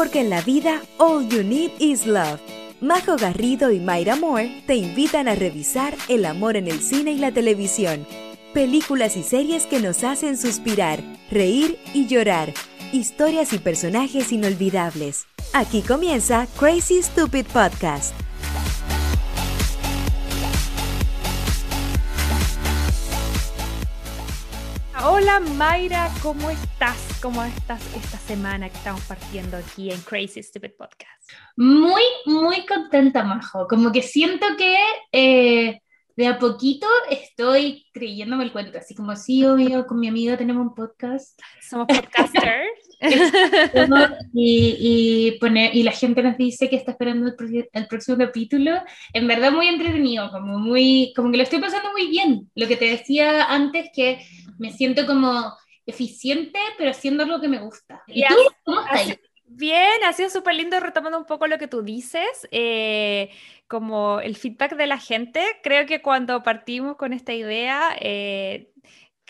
porque en la vida all you need is love. Majo Garrido y Mayra Moore te invitan a revisar el amor en el cine y la televisión. Películas y series que nos hacen suspirar, reír y llorar. Historias y personajes inolvidables. Aquí comienza Crazy Stupid Podcast. Hola Mayra, ¿cómo estás? ¿Cómo estás esta semana que estamos partiendo aquí en Crazy Stupid Podcast? Muy, muy contenta, Majo. Como que siento que eh, de a poquito estoy creyéndome el cuento. Así como, sí, obvio, con mi amiga tenemos un podcast. Somos podcasters. y, y, y la gente nos dice que está esperando el, el, próximo capítulo. En verdad, muy entretenido, como, muy, como que lo estoy pasando muy bien. Lo que te decía antes, que me siento como eficiente, pero haciendo algo que me gusta. ¿Y, tú? ¿Cómo estás? Bien, ha sido súper lindo retomando un poco lo que tú dices, eh, como el feedback de la gente. Creo que cuando partimos con esta idea, eh,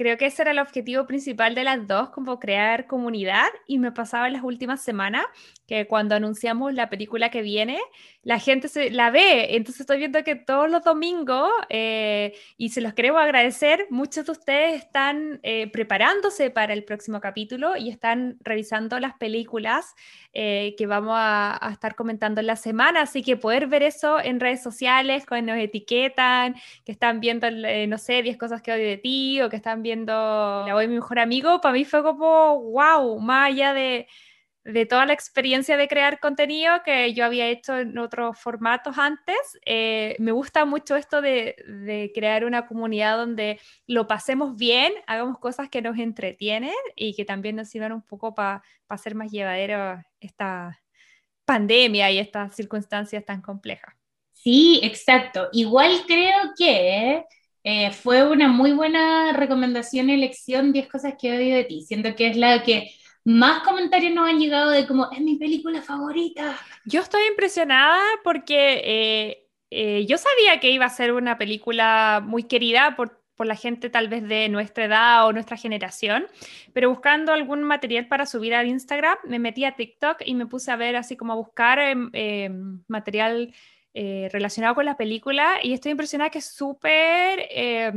creo que ese era el objetivo principal de las dos, como crear comunidad. Y me pasaba en las últimas semanas que cuando anunciamos la película que viene, la gente se la ve. Entonces estoy viendo que todos los domingos, eh, y se los queremos agradecer, muchos de ustedes están eh, preparándose para el próximo capítulo y están revisando las películas eh, que vamos a, a, estar comentando en la semana. Así que poder ver eso en redes sociales, cuando nos etiquetan, que están viendo, no sé, 10 cosas que odio de ti, o que están viendo La voy mi mejor amigo, para mí fue como, wow, más allá de de toda la experiencia de crear contenido que yo había hecho en otros formatos antes, eh, me gusta mucho esto de, de, crear una comunidad donde lo pasemos bien, hagamos cosas que nos entretienen y que también nos sirvan un poco para pa hacer más llevadero esta pandemia y estas circunstancias tan complejas. Sí, exacto. Igual creo que eh, fue una muy buena recomendación, elección, 10 cosas que odio de ti. Siento que es la que más comentarios nos han llegado de como, es mi película favorita. Yo estoy impresionada porque eh, eh, yo sabía que iba a ser una película muy querida por, por, la gente tal vez de nuestra edad o nuestra generación, pero buscando algún material para subir al Instagram, me metí a TikTok y me puse a ver así como a buscar eh, material eh, relacionado con la película y estoy impresionada que es súper eh,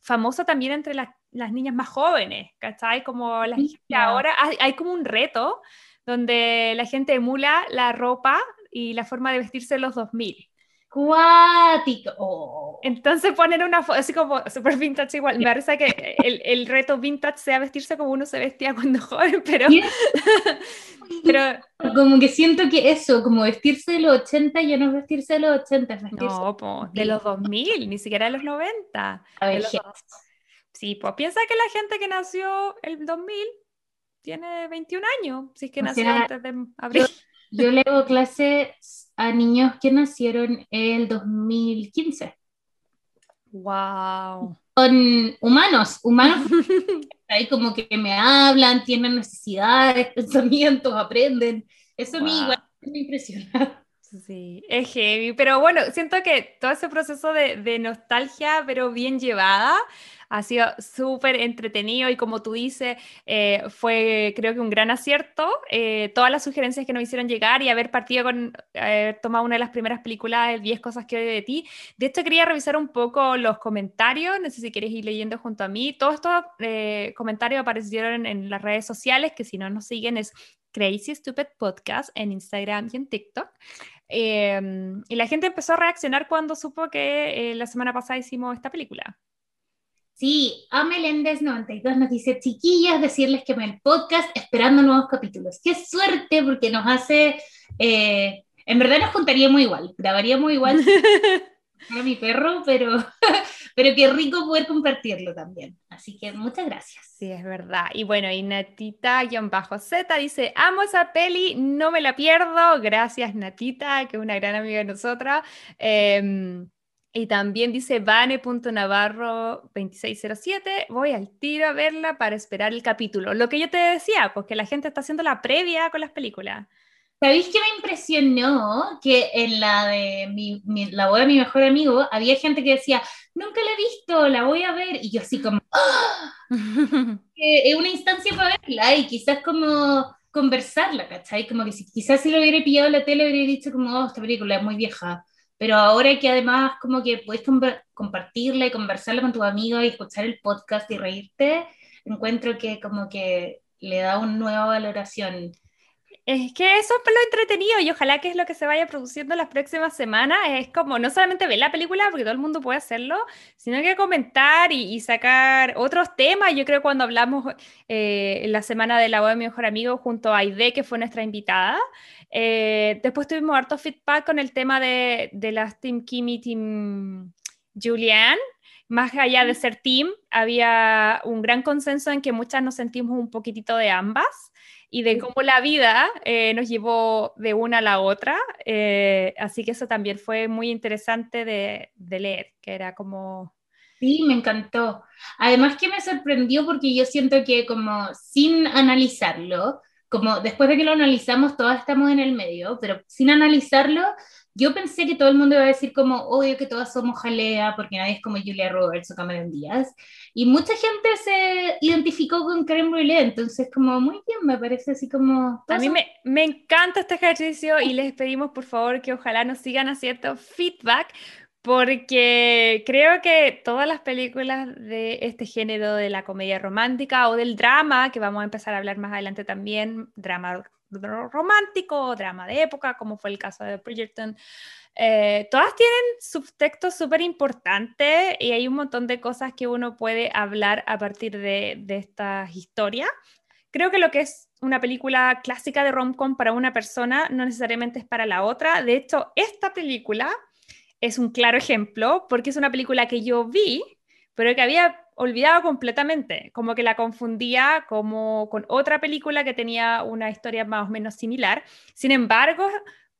famosa también entre la, las niñas más jóvenes, ¿cachai? Como la gente ahora, hay, hay, como un reto donde la gente emula la ropa y la forma de vestirse de los 2000. Cuático. Entonces ponen una foto así como super vintage igual. Me parece que el, el, reto vintage sea vestirse como uno se vestía cuando joven, pero... pero como que siento que eso, como vestirse de los 80 ya no es vestirse de los 80, es vestirse no, po, de los 2000, ni siquiera de los 90. A ver, los... Sí, pues piensa que la gente que nació el 2000 tiene 21 años, si es que nació sea, antes de abril. Yo, yo le hago clases a niños que nacieron el 2015. Wow. Son humanos, humanos. ahí como que me hablan, tienen necesidades, pensamientos, aprenden. Eso wow. a mí igual me impresiona. Sí, es heavy, pero bueno, siento que todo ese proceso de, nostalgia, pero bien llevada, ha sido súper entretenido y como tú dices, eh, fue creo que un gran acierto. Eh, todas las sugerencias que nos hicieron llegar y haber partido con, haber tomado una de las primeras películas, 10 cosas que odio de ti. De hecho, quería revisar un poco los comentarios, no sé si quieres ir leyendo junto a mí. Todos estos eh, comentarios aparecieron en las redes sociales, que si no nos siguen es Crazy Stupid Podcast en Instagram y en TikTok. Eh, y la gente empezó a reaccionar cuando supo que eh, la semana pasada hicimos esta película. Sí, A Meléndez92 nos dice, chiquillas, decirles que me el podcast esperando nuevos capítulos. Qué suerte, porque nos hace, eh, en verdad nos juntaríamos igual, grabaríamos igual a mi perro, pero, pero qué rico poder compartirlo también. Así que muchas gracias. Sí, es verdad. Y bueno, y Natita-Z dice, amo esa peli, no me la pierdo. Gracias, Natita, que es una gran amiga de nosotras. Eh, y también dice Vane.navarro2607, voy al tiro a verla para esperar el capítulo. Lo que yo te decía, pues que la gente está haciendo la previa con las películas. ¿Sabéis que me impresionó que en la de mi, mi, la boda de mi mejor amigo había gente que decía, nunca la he visto, la voy a ver? Y yo así como, ¡Oh! es una instancia para verla y quizás como conversarla, ¿cachai? Como que si quizás si lo hubiera pillado en la tele, hubiera dicho como, oh, esta película es muy vieja. Pero ahora que además como que puedes compartirla y conversarla con tu amigo y escuchar el podcast y reírte, encuentro que como que le da una nueva valoración es que eso es lo entretenido y ojalá que es lo que se vaya produciendo las próximas semanas. Es como no solamente ver la película, porque todo el mundo puede hacerlo, sino que comentar y, sacar otros temas. Yo creo cuando hablamos eh, la semana de la web de mi mejor amigo junto a Aide, que fue nuestra invitada, eh, después tuvimos harto feedback con el tema de, de las Team Kimi, Team Julianne más allá de ser team, había un gran consenso en que muchas nos sentimos un poquitito de ambas y de cómo la vida eh, nos llevó de una a la otra. Eh, así que eso también fue muy interesante de, de, leer, que era como... Sí, me encantó. Además que me sorprendió porque yo siento que como sin analizarlo, como después de que lo analizamos, todas estamos en el medio, pero sin analizarlo, yo pensé que todo el mundo iba a decir como, obvio que todas somos jalea, porque nadie es como Julia Roberts o Cameron Díaz, y mucha gente se identificó con Karen Brûlé, entonces como muy bien, me parece así como... A mí me, me, encanta este ejercicio y les pedimos por favor que ojalá nos sigan haciendo feedback, porque creo que todas las películas de este género de la comedia romántica o del drama, que vamos a empezar a hablar más adelante también, drama romántico, drama de época, como fue el caso de Bridgerton. Eh, todas tienen subtextos súper importantes y hay un montón de cosas que uno puede hablar a partir de, de estas historias. Creo que lo que es una película clásica de rom-com para una persona no necesariamente es para la otra. De hecho, esta película es un claro ejemplo porque es una película que yo vi, pero que había olvidado completamente, como que la confundía como con otra película que tenía una historia más o menos similar. Sin embargo,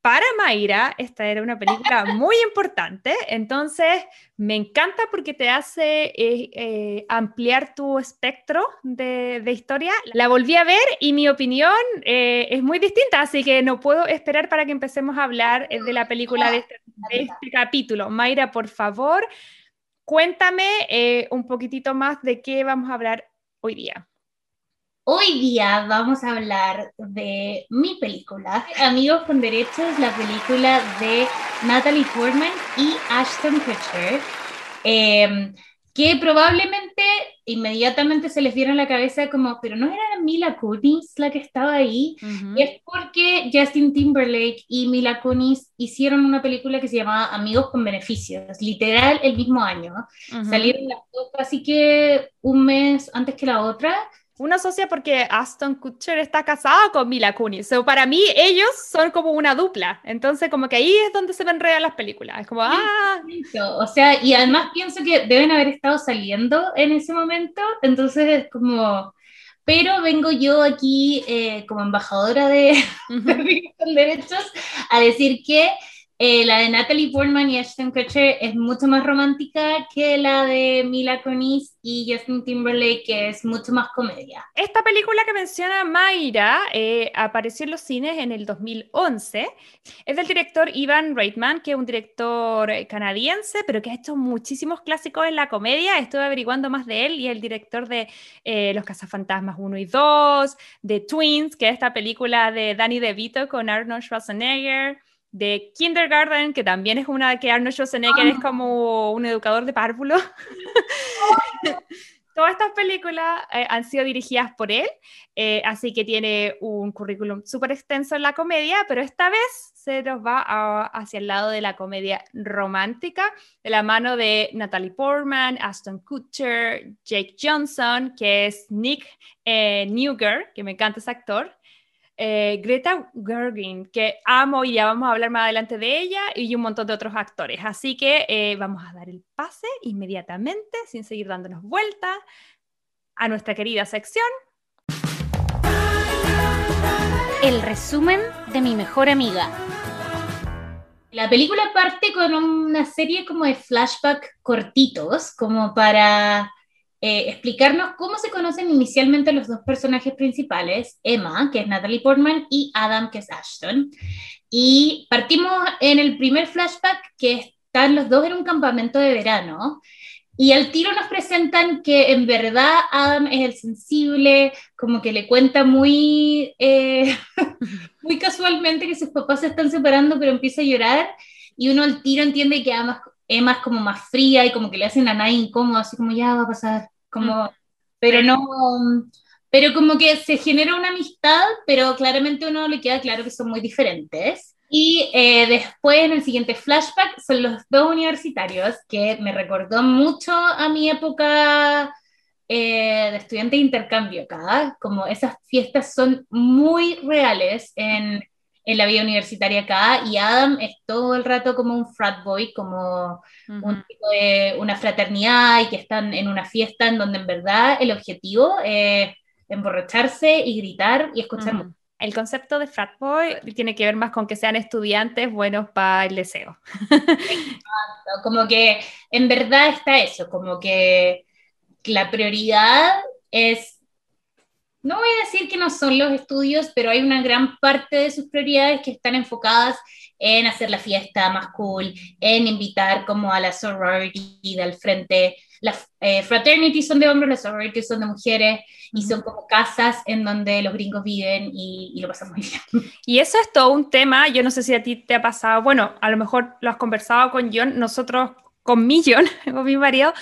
para Mayra, esta era una película muy importante, entonces me encanta porque te hace eh, eh, ampliar tu espectro de, historia. La volví a ver y mi opinión eh, es muy distinta, así que no puedo esperar para que empecemos a hablar de la película de este, de este capítulo. Mayra, por favor, Cuéntame eh, un poquitito más de qué vamos a hablar hoy día. Hoy día vamos a hablar de mi película, Amigos con Derechos, la película de Natalie Portman y Ashton Kutcher. Em, que probablemente inmediatamente se les a la cabeza como, pero no era Mila Kunis la que estaba ahí, es porque Justin Timberlake y Mila Kunis hicieron una película que se llamaba Amigos con Beneficios, literal el mismo año, salieron las dos casi que un mes antes que la otra, uno asocia porque Aston Kutcher está casado con Mila Kunis. So, para mí, ellos son como una dupla. Entonces, como que ahí es donde se ven real las películas. Es como, ah. O sea, y además pienso que deben haber estado saliendo en ese momento. Entonces, es como. Pero vengo yo aquí eh, como embajadora de, de Derechos a decir que eh, la de Natalie Portman y Ashton Kutcher es mucho más romántica que la de Mila Kunis y Justin Timberlake, que es mucho más comedia. Esta película que menciona Mayra eh, apareció en los cines en el 2011. Es del director Ivan Reitman, que es un director eh, canadiense, pero que ha hecho muchísimos clásicos en la comedia. Estuve averiguando más de él y el director de Los Cazafantasmas 1 y 2, de Twins, que es esta película de Danny DeVito con Arnold Schwarzenegger de Kindergarten, que también es una que Arnold Schwarzenegger es como un educador de párvulo. Todas estas películas eh, han sido dirigidas por él, eh, así que tiene un currículum súper extenso en la comedia, pero esta vez se nos va hacia el lado de la comedia romántica, de la mano de Natalie Portman, Aston Kutcher, Jake Johnson, que es Nick eh, Newger, que me encanta ese actor, eh, Greta Gerwig, que amo y ya vamos a hablar más adelante de ella, y un montón de otros actores. Así que eh, vamos a dar el pase inmediatamente, sin seguir dándonos vueltas, a nuestra querida sección. El resumen de mi mejor amiga. La película parte con una serie como de flashback cortitos, como para eh, explicarnos cómo se conocen inicialmente los dos personajes principales, Emma, que es Natalie Portman, y Adam, que es Ashton. Y partimos en el primer flashback que están los dos en un campamento de verano. y al tiro nos presentan que en verdad Adam es el sensible, como que le cuenta muy, eh, muy casualmente que sus papás se están separando, pero empieza a llorar y uno al tiro entiende que Emma, Emma es como más fría y como que le hacen a nadie incómodo, así como ya va a pasar, como, mm. pero no, pero como que se genera una amistad, pero claramente uno le queda claro que son muy diferentes. Y eh, después, en el siguiente flashback, son los dos universitarios, que me recordó mucho a mi época eh, de estudiante de intercambio acá, como esas fiestas son muy reales en, en, la vida universitaria acá, y Adam es todo el rato como un frat boy, como un tipo de una fraternidad, y que están en una fiesta en donde en verdad el objetivo es emborracharse y gritar y escuchar música. El concepto de frat boy tiene que ver más con que sean estudiantes buenos para el deseo. como que en verdad está eso, como que la prioridad es, no voy a decir que no son los estudios, pero hay una gran parte de sus prioridades que están enfocadas en hacer la fiesta más cool, en invitar como a la sorority del frente. Las eh, fraternity son de hombres, las sorority son de mujeres, y son como casas en donde los gringos viven y, lo pasan muy bien. Y eso es todo un tema, yo no sé si a ti te ha pasado, bueno, a lo mejor lo has conversado con John, nosotros con mi John, con mi marido,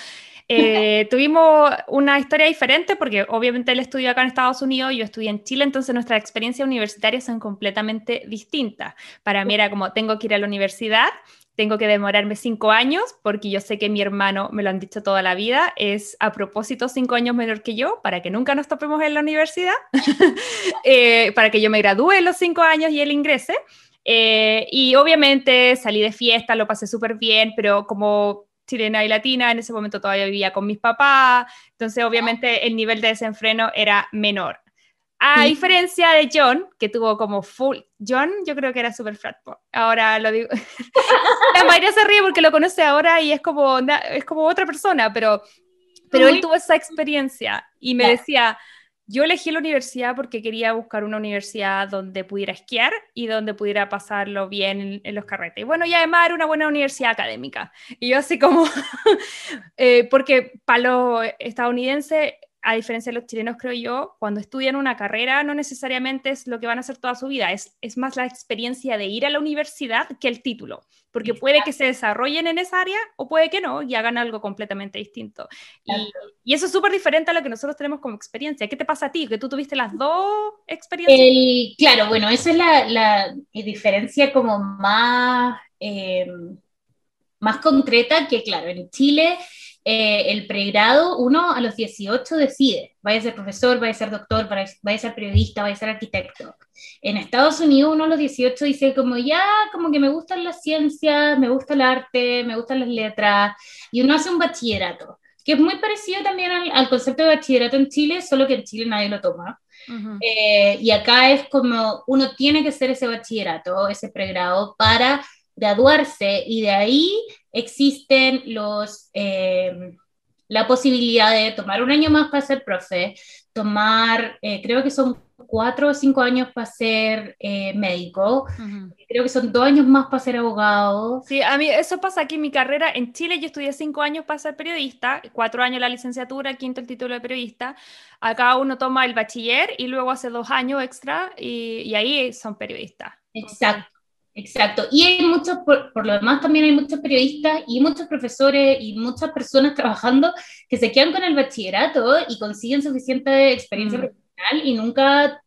eh, tuvimos una historia diferente porque obviamente él estudió acá en Estados Unidos, yo estudié en Chile, entonces nuestras experiencias universitarias son completamente distintas. Para mí era como, tengo que ir a la universidad tengo que demorarme cinco años, porque yo sé que mi hermano, me lo han dicho toda la vida, es a propósito cinco años menor que yo, para que nunca nos topemos en la universidad, eh, para que yo me gradúe los cinco años y él ingrese. Eh, y obviamente salí de fiesta, lo pasé súper bien, pero como chilena y latina, en ese momento todavía vivía con mis papás, entonces obviamente el nivel de desenfreno era menor. A diferencia de John, que tuvo como full. John, yo creo que era super frat. Ahora lo digo. la mayoría se ríe porque lo conoce ahora y es como, es como otra persona, pero, pero él tuvo esa experiencia y me decía. Yo elegí la universidad porque quería buscar una universidad donde pudiera esquiar y donde pudiera pasarlo bien en, los carretes. Y bueno, y además era una buena universidad académica. Y yo así como, eh, porque para los estadounidenses a diferencia de los chilenos, creo yo, cuando estudian una carrera no necesariamente es lo que van a hacer toda su vida, es, es más la experiencia de ir a la universidad que el título, porque puede que se desarrollen en esa área o puede que no y hagan algo completamente distinto. Y, y, eso es súper diferente a lo que nosotros tenemos como experiencia. ¿Qué te pasa a ti? ¿Que tú tuviste las dos experiencias? claro, bueno, esa es la, la diferencia como más, eh, más concreta que, claro, en Chile eh, el pregrado, uno a los 18 decide, vaya a ser profesor, vaya a ser doctor, vaya a ser periodista, vaya a ser arquitecto. En Estados Unidos uno a los 18 dice como ya, como que me gustan las ciencias, me gusta el arte, me gustan las letras, y uno hace un bachillerato, que es muy parecido también al, concepto de bachillerato en Chile, solo que en Chile nadie lo toma. Eh, y acá es como uno tiene que hacer ese bachillerato, ese pregrado, para graduarse y de ahí existen los, eh, la posibilidad de tomar un año más para ser profe, tomar, eh, creo que son cuatro o cinco años para ser eh, médico, creo que son dos años más para ser abogado. Sí, a mí eso pasa aquí en mi carrera. En Chile yo estudié cinco años para ser periodista, cuatro años la licenciatura, quinto el título de periodista. Acá uno toma el bachiller y luego hace dos años extra y, y ahí son periodistas. Exacto. Exacto. Y hay muchos, por, lo demás también hay muchos periodistas y muchos profesores y muchas personas trabajando que se quedan con el bachillerato y consiguen suficiente experiencia mm. profesional y nunca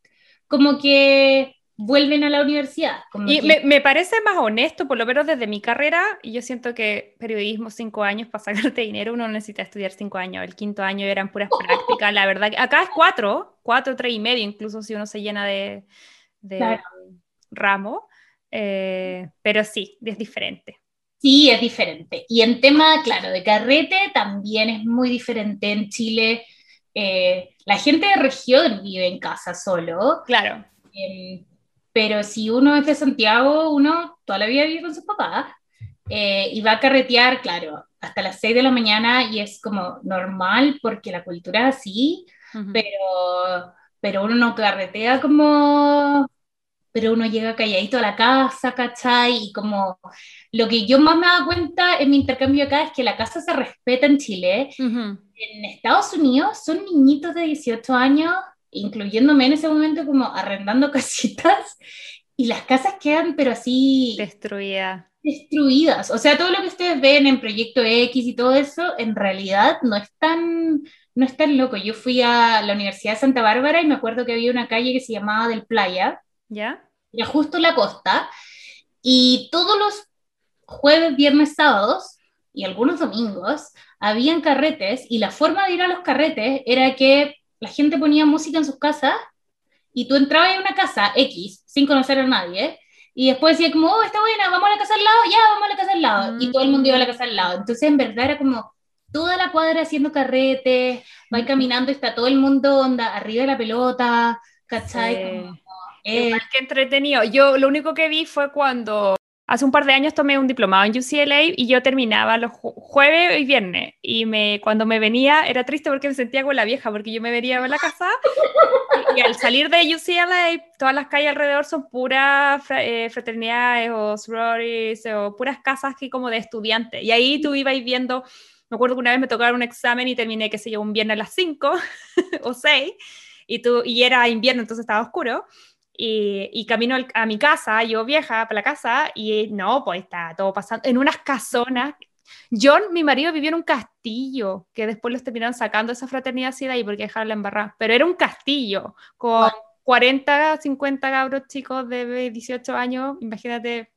como que vuelven a la universidad. y me, me, parece más honesto, por lo menos desde mi carrera, y yo siento que periodismo cinco años para sacarte dinero, uno necesita estudiar cinco años, el quinto año eran puras prácticas, la verdad, acá es cuatro, cuatro, tres y medio, incluso si uno se llena de, de ramo. Eh, pero sí, es diferente. Sí, es diferente. Y en tema, claro, de carrete también es muy diferente en Chile. Eh, la gente de región vive en casa solo. Claro. Em, pero si uno es de Santiago, uno toda la vida vive con sus papás eh, y va a carretear, claro, hasta las 6 de la mañana y es como normal porque la cultura es así, pero, pero uno no carretea como pero uno llega calladito a la casa, ¿cachai? Y como lo que yo más me dado cuenta en mi intercambio acá es que la casa se respeta en Chile. En Estados Unidos son niñitos de 18 años, incluyéndome en ese momento como arrendando casitas, y las casas quedan pero así... Destruidas. Destruidas. O sea, todo lo que ustedes ven en Proyecto X y todo eso, en realidad no es tan no es tan loco. Yo fui a la Universidad de Santa Bárbara y me acuerdo que había una calle que se llamaba Del Playa, ¿Ya? Era justo la costa. Y todos los jueves, viernes, sábados y algunos domingos habían carretes y la forma de ir a los carretes era que la gente ponía música en sus casas y tú entrabas en una casa X sin conocer a nadie y después decía como, oh, está buena, vamos a la casa al lado, ya, vamos a la casa al lado. Y todo el mundo iba a la casa al lado. Entonces, en verdad era como toda la cuadra haciendo carretes, va caminando está todo el mundo onda, arriba de la pelota, ¿cachai? Eh, qué entretenido. Yo lo único que vi fue cuando hace un par de años tomé un diplomado en UCLA y yo terminaba los jueves y viernes. Y me, cuando me venía era triste porque me sentía con la vieja, porque yo me venía a la casa y, al salir de UCLA todas las calles alrededor son puras eh, fraternidades o sororities o puras casas que como de estudiantes. Y ahí tú ibas viendo, me acuerdo que una vez me tocaron un examen y terminé, qué sé yo, un viernes a las 5 o 6 y, tú, y era invierno, entonces estaba oscuro. Y, camino a mi casa, yo vieja para la casa, y no, pues está todo pasando en unas casonas. John, mi marido, vivió en un castillo, que después los terminaron sacando esa fraternidad así de ahí porque dejaron la embarrada. Pero era un castillo con 40, 50 cabros chicos de 18 años. Imagínate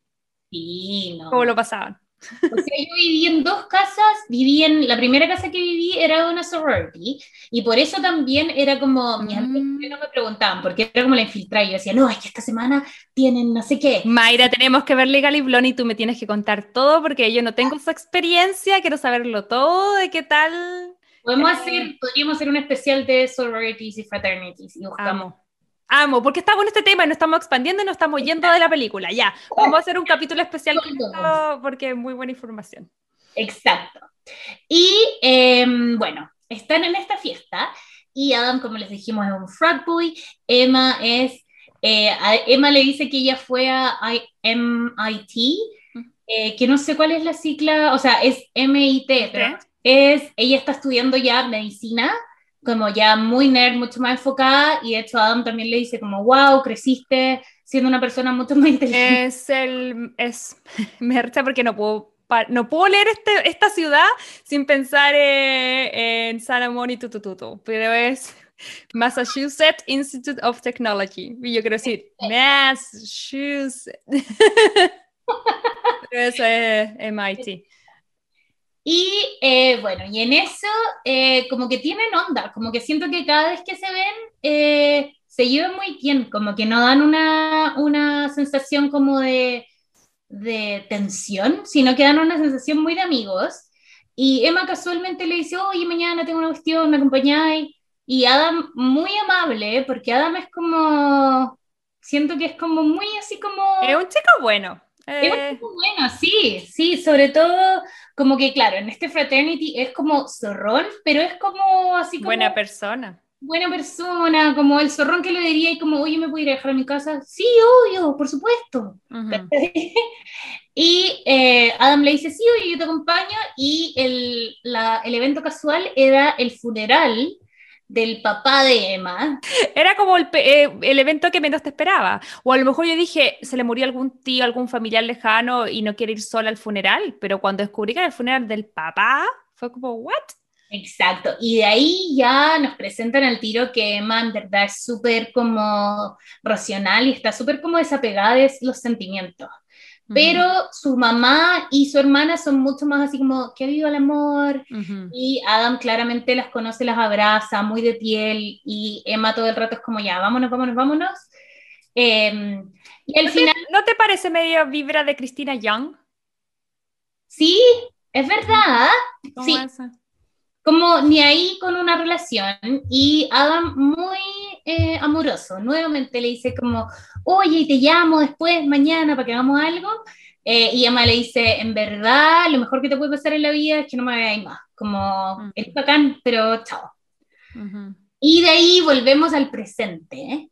cómo lo pasaban. O sea, yo viví en dos casas, viví en, la primera casa que viví era una sorority, y por eso también era como, mis amigos mm. no me preguntaban, porque era como la infiltrada, y yo decía, no, es que esta semana tienen no sé qué. Mayra, tenemos que ver Legal y Blonde y tú me tienes que contar todo, porque yo no tengo esa experiencia, quiero saberlo todo, de qué tal. Podemos hacer, podríamos hacer un especial de sororities y fraternities, y buscamos. Amo, porque estamos en este tema y nos estamos expandiendo y nos estamos yendo de la película. Ya, vamos a hacer un capítulo especial porque es muy buena información. Exacto. Y em, bueno, están en esta fiesta y Adam, como les dijimos, es un frat boy. Emma es, eh, Emma le dice que ella fue a MIT, eh, que no sé cuál es la cicla, o sea, es MIT, pero es, ella está estudiando ya medicina como ya muy nerd, mucho más enfocada, y de hecho Adam también le dice como, wow, creciste siendo una persona mucho más inteligente. Es el, es, me porque no puedo, no puedo leer este, esta ciudad sin pensar eh, en San y Tutututu, pero es Massachusetts Institute of Technology, y yo quiero decir, Massachusetts. pero eso es MIT. Y eh, bueno, y en eso eh, como que tienen onda, como que siento que cada vez que se ven eh, se llevan muy bien, como que no dan una, una sensación como de, de, tensión, sino que dan una sensación muy de amigos. Y Emma casualmente le dice, oye, mañana tengo una cuestión, me acompañáis. Y Adam, muy amable, porque Adam es como, siento que es como muy así como... Es un chico bueno. Es bueno, sí, sí, sobre todo como que claro, en este fraternity es como zorrón, pero es como así como... Buena persona. Buena persona, como el zorrón que le diría y como, oye, ¿me puedo ir a dejar a mi casa? Sí, obvio, por supuesto. y eh, Adam le dice, sí, oye, yo te acompaño, y el, la, el evento casual era el funeral del papá de Emma. Era como el, eh, el, evento que menos te esperaba. O a lo mejor yo dije, se le murió algún tío, algún familiar lejano y no quiere ir sola al funeral, pero cuando descubrí que era el funeral del papá, fue como, ¿what? Exacto, y de ahí ya nos presentan al tiro que Emma en verdad es súper como racional y está súper como desapegada de los sentimientos. Pero su mamá y su hermana son mucho más así como, que viva el amor. Y Adam claramente las conoce, las abraza, muy de piel. Y Emma todo el rato es como, ya, vámonos, vámonos, vámonos. Em, y al ¿No final... Te, ¿No te parece medio vibra de Cristina Young? Sí, es verdad. sí. Como ni ahí con una relación. Y Adam muy eh, amoroso. Nuevamente le dice como, oye, te llamo después, mañana, para que hagamos algo. Eh, y Emma le dice, en verdad, lo mejor que te puede pasar en la vida es que no me veáis más. Como, es bacán, pero chao. Y de ahí volvemos al presente.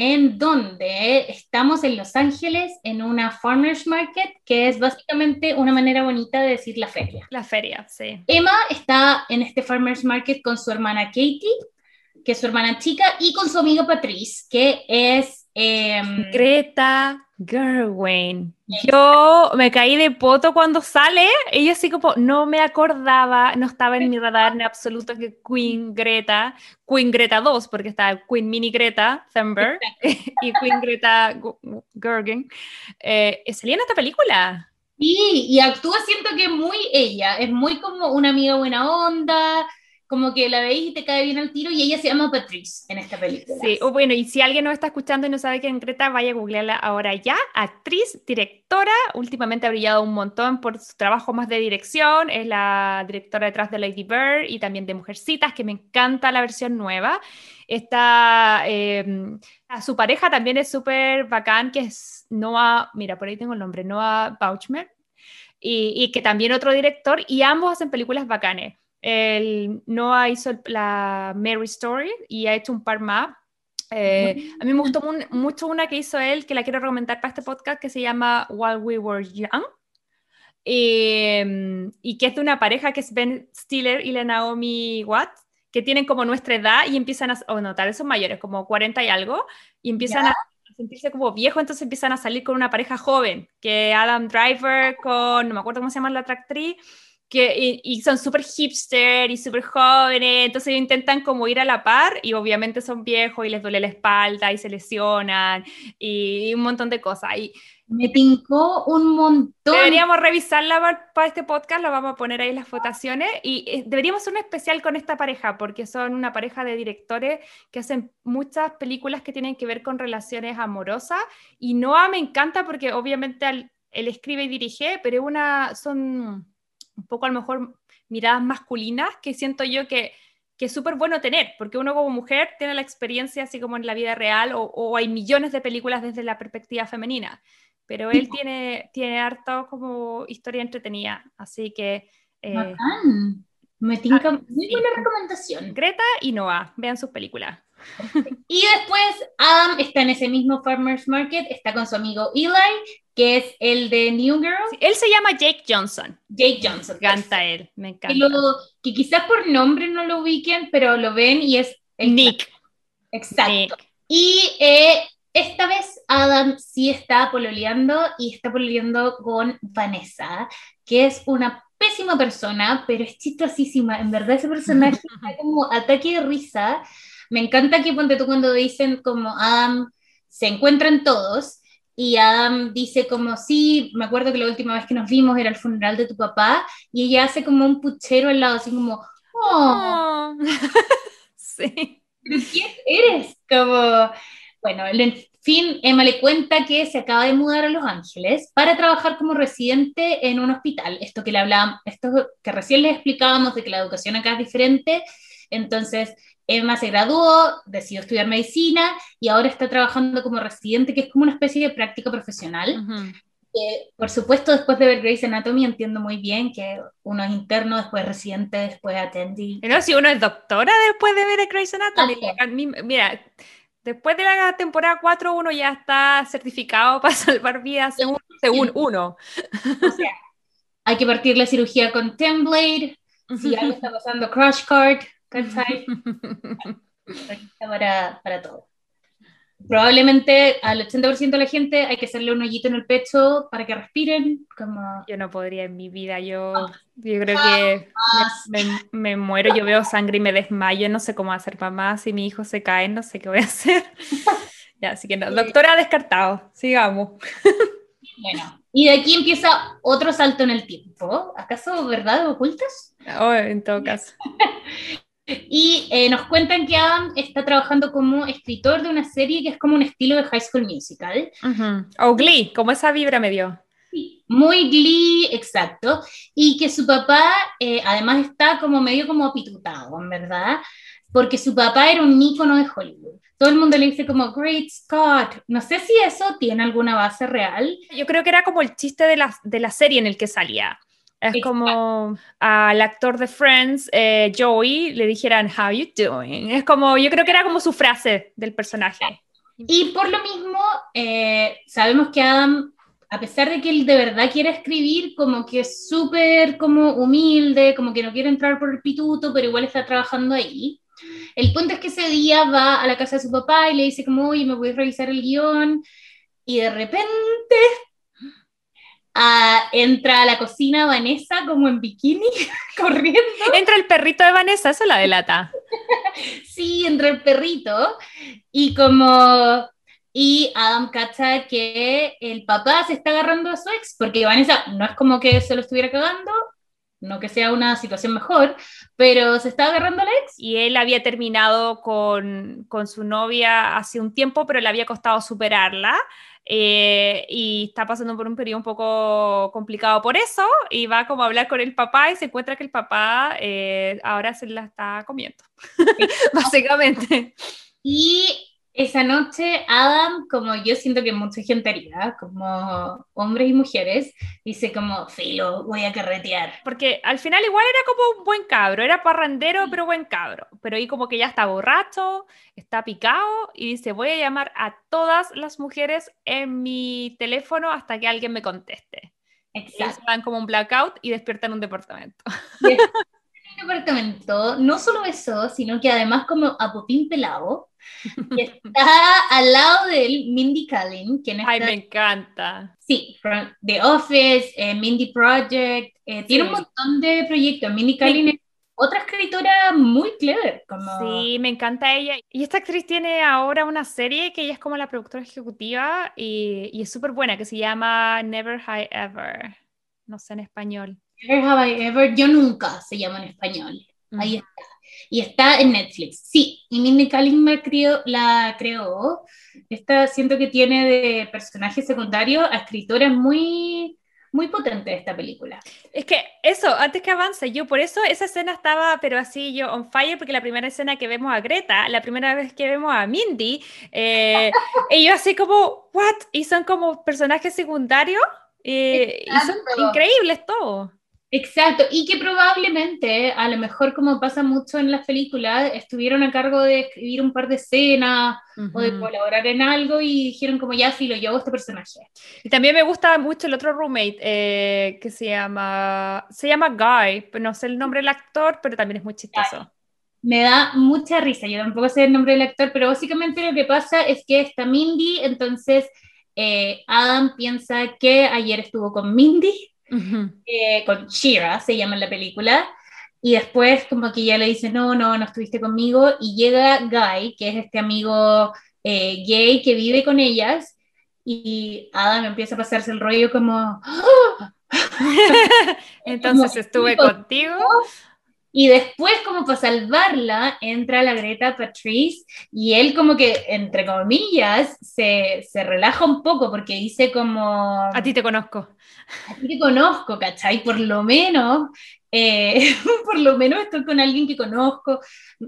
En donde estamos en Los Ángeles en una farmers market, que es básicamente una manera bonita de decir la feria. La feria, sí. Emma está en este farmers market con su hermana Katie, que es su hermana chica, y con su amiga Patrice, que es... em, Greta Gerwin. Yo me caí de poto cuando sale. Ella así como no me acordaba, no estaba en mi radar en absoluto que Queen Greta, Queen Greta 2, porque está Queen Mini Greta Thunberg y Queen Greta Gu- Gergen, eh, salía en esta película. Sí, y actúa siento que es muy ella, es muy como una amiga buena onda, como que la veis y te cae bien al tiro, y ella se llama Patrice en esta película. Sí, bueno, y si alguien nos está escuchando y no sabe quién Greta, vaya a googlearla ahora ya. Actriz, directora, últimamente ha brillado un montón por su trabajo más de dirección, es la directora detrás de Lady Bird y también de Mujercitas, que me encanta la versión nueva. Está, eh, a su pareja también es súper bacán, que es Noah, mira, por ahí tengo el nombre, Noah Bauchmer, y, y que también otro director, y ambos hacen películas bacanes. El Noah hizo la Mary Story y ha hecho un par más. Eh, a mí me gustó mucho una que hizo él, que la quiero recomendar para este podcast, que se llama While We Were Young. Y, mm, y que es de una pareja que es Ben Stiller y la Naomi Watts, que tienen como nuestra edad y empiezan a, o no, tal vez son mayores, como 40 y algo, y empiezan a sentirse como viejos, entonces empiezan a salir con una pareja joven, que Adam Driver con, no me acuerdo cómo se llama la otra actriz, que, y, y son súper hipster y súper jóvenes, entonces intentan como ir a la par y obviamente son viejos y les duele la espalda y se lesionan y, un montón de cosas. Y Me tincó un montón. deberíamos revisarla para, para este podcast, la vamos a poner ahí en las votaciones y eh, deberíamos hacer un especial con esta pareja porque son una pareja de directores que hacen muchas películas que tienen que ver con relaciones amorosas y Noah me encanta porque obviamente al- él escribe y dirige, pero una, son un poco a lo mejor miradas masculinas que siento yo que, que es súper bueno tener, porque uno como mujer tiene la experiencia así como en la vida real o, o hay millones de películas desde la perspectiva femenina, pero él tiene, tiene harto como historia entretenida, así que eh, Bacán. Me tinca Ah, muy sí. buena recomendación. Greta y Noah, vean sus películas. Y después Adam está en ese mismo Farmers Market, está con su amigo Eli, que es el de New Girl, Sí, él se llama Jake Johnson, Jake Johnson. me encanta él, me Que, encanta. lo- que quizás por nombre no lo ubiquen, pero lo ven y es el- Nick, Exacto. Nick. Y eh, esta vez Adam sí está pololeando y está pololeando con Vanessa, que es una pésima persona, pero es chistosísima. En verdad ese personaje está como ataque de risa. Me encanta que ponte tú cuando dicen como Adam se encuentran todos y Adam dice como sí, me acuerdo que la última vez que nos vimos era el funeral de tu papá y ella hace como un puchero al lado, así como, oh, Oh. sí. ¿Pero quién eres? Como, bueno, en fin, Emma le cuenta que se acaba de mudar a Los Ángeles para trabajar como residente en un hospital. Esto que le hablábamos, esto que recién les explicábamos de que la educación acá es diferente. Entonces, Emma se graduó, decidió estudiar medicina y ahora está trabajando como residente, que es como una especie de práctica profesional. Ujú. Que, por supuesto, después de ver Grey's Anatomy, entiendo muy bien que uno es interno, después residente, después attendee. No, si uno es doctora después de ver Grey's Anatomy. Sí. a mí- mira, después de la temporada 4 uno ya está certificado para salvar vidas según, según uno. O sea, hay que partir la cirugía con Temblade, si algo está pasando, Crush Card, ¿cachai? Para, para todo. Probablemente al 80% de la gente hay que hacerle un hoyito en el pecho para que respiren, como... Yo no podría en mi vida, yo, yo creo que me, me- me muero, yo veo sangre y me desmayo, no sé cómo hacer mamá, si mi hijo se cae, no sé qué voy a hacer. Ya, así que no, doctora descartado, sigamos. Bueno, y de aquí empieza otro salto en el tiempo. ¿Acaso verdad ocultas? Oh, en todo caso. Y eh, nos cuentan que Adam está trabajando como escritor de una serie que es como un estilo de High School Musical. Ujú. O Glee, como esa vibra me dio. Sí, Muy Glee, exacto. Y que su papá eh, además está como medio como apitutado, en verdad, porque su papá era un ícono de Hollywood. Todo el mundo le dice como Great Scott. No sé si eso tiene alguna base real. Yo creo que era como el chiste de la, de la serie en el que salía. Es Exacto. como al actor de Friends, eh, Joey, le dijeran, How you doing? Es como, yo creo que era como su frase del personaje. Y por lo mismo, eh, sabemos que Adam, a pesar de que él de verdad quiere escribir, como que es súper como humilde, como que no quiere entrar por el pituto, pero igual está trabajando ahí. El punto es que ese día va a la casa de su papá y le dice como, oye, me voy a revisar el guion. Y de repente entra a la cocina Vanessa como en bikini, corriendo. Entra el perrito de Vanessa, eso la delata. sí, entra el perrito y como... Y Adam cacha que el papá se está agarrando a su ex, porque Vanessa no es como que se lo estuviera cagando, no que sea una situación mejor, pero se está agarrando al ex. Y él había terminado con, con su novia hace un tiempo, pero le había costado superarla. Eh, y está pasando por un periodo un poco complicado por eso, y va como a hablar con el papá y se encuentra que el papá eh, ahora se la está comiendo, básicamente. Y esa noche Adam, como yo siento que mucha gente haría, como hombres y mujeres, dice como, filo, voy a carretear. Porque al final igual era como un buen cabro, era parrandero, pero buen cabro. Pero ahí como que ya está borracho, está picado y dice, voy a llamar a todas las mujeres en mi teléfono hasta que alguien me conteste. Exacto. Y van como un blackout y despiertan un departamento. departamento, no solo eso, sino que además como a Popín Pelado, está al lado de él Mindy Kaling, quien Ay, me encanta. Sí, The Office, eh, Mindy Project, eh, tiene un montón de proyectos. Mindy Kaling es otra escritora muy clever. Como... Sí, me encanta ella. Y esta actriz tiene ahora una serie que ella es como la productora ejecutiva y, y es súper buena, que se llama Never High Ever. No sé en español. Never Have I Ever, Yo Nunca se llama en español. Ahí está. Y está en Netflix. Sí, y Mindy Kaling la creó. Esta siento que tiene de personaje secundario a escritoras muy, muy potente esta película. Es que eso, antes que avance, yo por eso esa escena estaba, pero así yo on fire, porque la primera escena que vemos a Greta, la primera vez que vemos a Mindy, eh, ellos así como, ¿what? Y son como personajes secundarios, eh, y son increíbles todos. Exacto, y que probablemente, a lo mejor como pasa mucho en las películas, estuvieron a cargo de escribir un par de escenas o de colaborar en algo y dijeron como ya, filo, yo hago este personaje. Y también me gusta mucho el otro roommate eh, que se llama, se llama Guy, no sé el nombre del actor, pero también es muy chistoso. Me da mucha risa, yo tampoco sé el nombre del actor, pero básicamente lo que pasa es que está Mindy, entonces eh, Adam piensa que ayer estuvo con Mindy eh, con Shira, se llama la película, y después como que ya le dice, no, no, no estuviste conmigo, y llega Guy, que es este amigo eh, gay que vive con ellas, y Adam empieza a pasarse el rollo como... ¡Ah! Entonces estuve contigo. Y después, como para salvarla, entra la Greta Patrice y él como que, entre comillas, se, se relaja un poco porque dice como... A ti te conozco. A ti te conozco, ¿cachai? Por lo menos, eh, por lo menos estoy con alguien que conozco.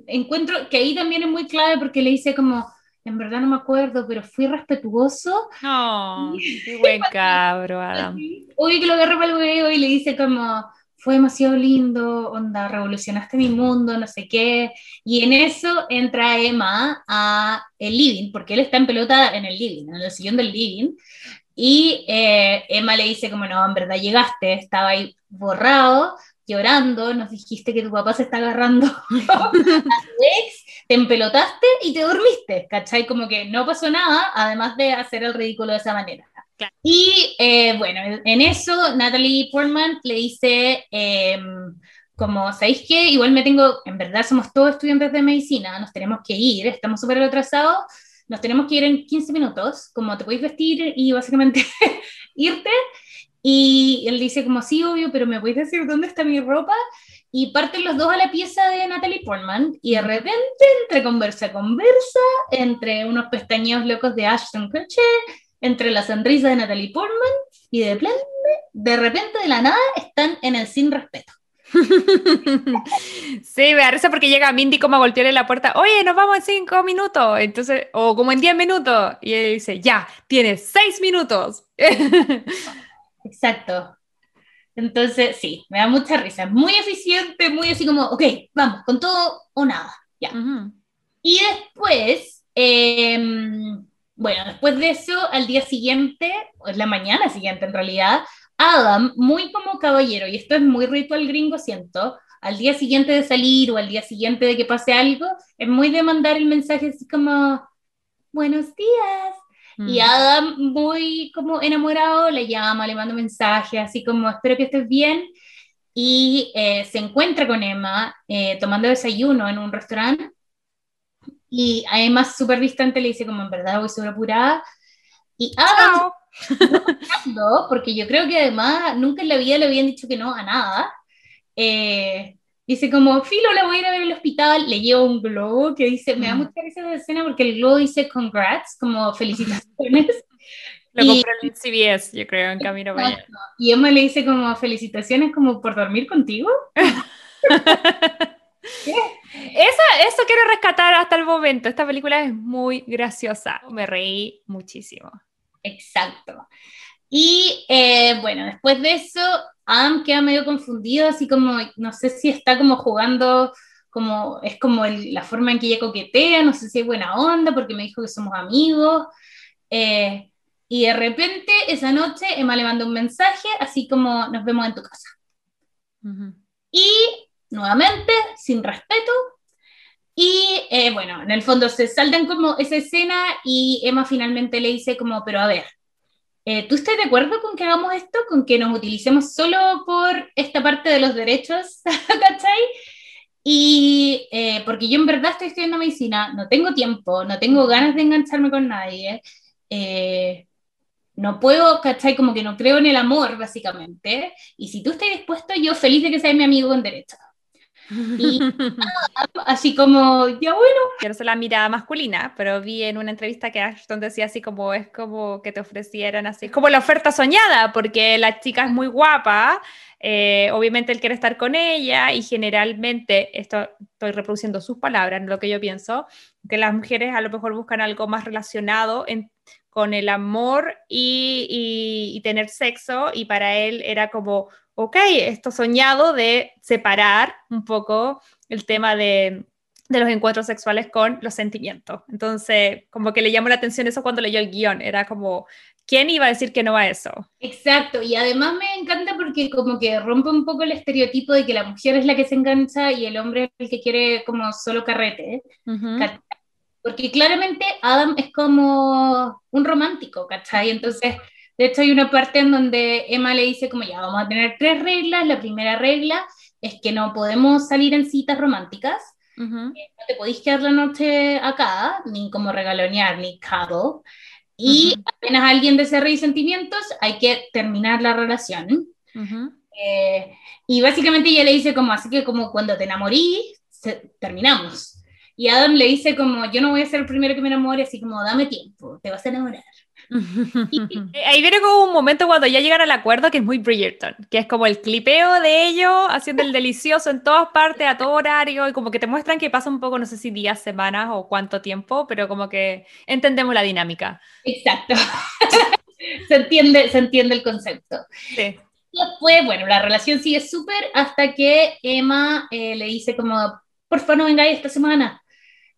Encuentro que ahí también es muy clave porque le dice como, en verdad no me acuerdo, pero fui respetuoso. No, qué buen cabro, Adam. Oye, que lo agarra para el huevo y le dice como fue demasiado lindo, onda, revolucionaste mi mundo, no sé qué. Y en eso entra Emma a el living, porque él está en pelota en el living, en el sillón del living. Y eh, Emma le dice como, no, en verdad llegaste, estaba ahí borrado, llorando, nos dijiste que tu papá se está agarrando a tu ex, te empelotaste y te dormiste, ¿cachai? Como que no pasó nada, además de hacer el ridículo de esa manera. Y eh, bueno, en eso Natalie Portman le dice, em, como, ¿sabéis qué? Igual me tengo, en verdad somos todos estudiantes de medicina, nos tenemos que ir, estamos súper atrasados, nos tenemos que ir en 15 minutos, como te podéis vestir y básicamente irte. Y él dice como, sí, obvio, pero ¿me podéis decir dónde está mi ropa? Y parten los dos a la pieza de Natalie Portman y de repente, entre conversa, conversa, entre unos pestañeos locos de Ashton Kutcher, entre la sonrisa de Natalie Portman y de repente, de repente de la nada están en el sin respeto. sí, me da porque llega Mindy como a golpearle la puerta, oye, nos vamos en cinco minutos, entonces, o como en diez minutos, y él dice, ya, tienes seis minutos. Exacto. Entonces, sí, me da mucha risa, muy eficiente, muy así como, ok, vamos, con todo o nada, ya. Y después, eh, bueno, después de eso, al día siguiente, o es la mañana siguiente en realidad, Adam, muy como caballero, y esto es muy ritual gringo, siento, al día siguiente de salir o al día siguiente de que pase algo, es muy de mandar el mensaje así como, buenos días. Y Mm. Adam, muy como enamorado, le llama, le manda un mensaje, así como, espero que estés bien. Y eh, se encuentra con Emma eh, tomando desayuno en un restaurante. Y a Emma, súper distante, le dice como, en verdad voy súper apurada. Y Chao. no, porque yo creo que además nunca en la vida le habían dicho que no a nada. Eh, dice como, Filo, la voy a ir a ver al hospital, le lleva un globo que dice, me da Mm. mucha risa esa escena porque el globo dice congrats, como felicitaciones. Lo compré en CBS, yo creo, en camino allá. Y Emma le dice como, felicitaciones como por dormir contigo. Esa, eso quiero rescatar hasta el momento. Esta película es muy graciosa. Me reí muchísimo. Exacto. Y eh, bueno, después de eso, Adam queda medio confundido, así como, no sé si está como jugando, como es como el- la forma en que ella coquetea, no sé si es buena onda, porque me dijo que somos amigos. Eh, y de repente, esa noche, Emma le manda un mensaje, así como, nos vemos en tu casa. Y nuevamente, sin respeto. Y eh, bueno, en el fondo se saltan como esa escena y Emma finalmente le dice como, pero a ver, eh, ¿tú estás de acuerdo con que hagamos esto? ¿Con que nos utilicemos solo por esta parte de los derechos? ¿Cachai? Y eh, porque yo en verdad estoy estudiando medicina, no tengo tiempo, no tengo ganas de engancharme con nadie, eh, no puedo, ¿cachai? Como que no creo en el amor, básicamente. Y si tú estás dispuesto, yo feliz de que seas mi amigo con derecho. Y así como, ya bueno, Yo no sé la mirada masculina, pero vi en una entrevista que Ashton decía así como es como que te ofrecieran así, como la oferta soñada, porque la chica es muy guapa, eh, obviamente él quiere estar con ella y generalmente, esto estoy reproduciendo sus palabras, lo que yo pienso, que las mujeres a lo mejor buscan algo más relacionado en- con el amor y, y- y tener sexo y para él era como, ok, esto soñado de separar un poco el tema de de los encuentros sexuales con los sentimientos. Entonces, como que le llamó la atención eso cuando leyó el guion. Era como, ¿quién iba a decir que no a eso? Exacto, y además me encanta porque como que rompe un poco el estereotipo de que la mujer es la que se engancha y el hombre es el que quiere como solo carrete, ¿cachai? porque claramente Adam es como un romántico, ¿cachai? Entonces, de hecho hay una parte en donde Emma le dice como ya, vamos a tener tres reglas, la primera regla es que no podemos salir en citas románticas, Ujú. no te podéis quedar la noche acá, ni como regalonear, ni cuddle. Y Ujú. apenas alguien desarrolle sentimientos, hay que terminar la relación. Ujú. Eh, y básicamente ella le dice como, así que como cuando te enamorí, se- terminamos. Y Adam le dice como, yo no voy a ser el primero que me enamore, así como, dame tiempo, te vas a enamorar. Eh, Ahí viene como un momento cuando ya llegan al acuerdo que es muy Bridgerton, que es como el clipeo de ellos haciendo el delicioso en todas partes, a todo horario, y como que te muestran que pasa un poco, no sé si días, semanas o cuánto tiempo, pero como que entendemos la dinámica. Exacto. se, entiende, se entiende el concepto. Sí. Y después, bueno, la relación sigue súper hasta que Emma eh, le dice como, por favor no vengáis esta semana.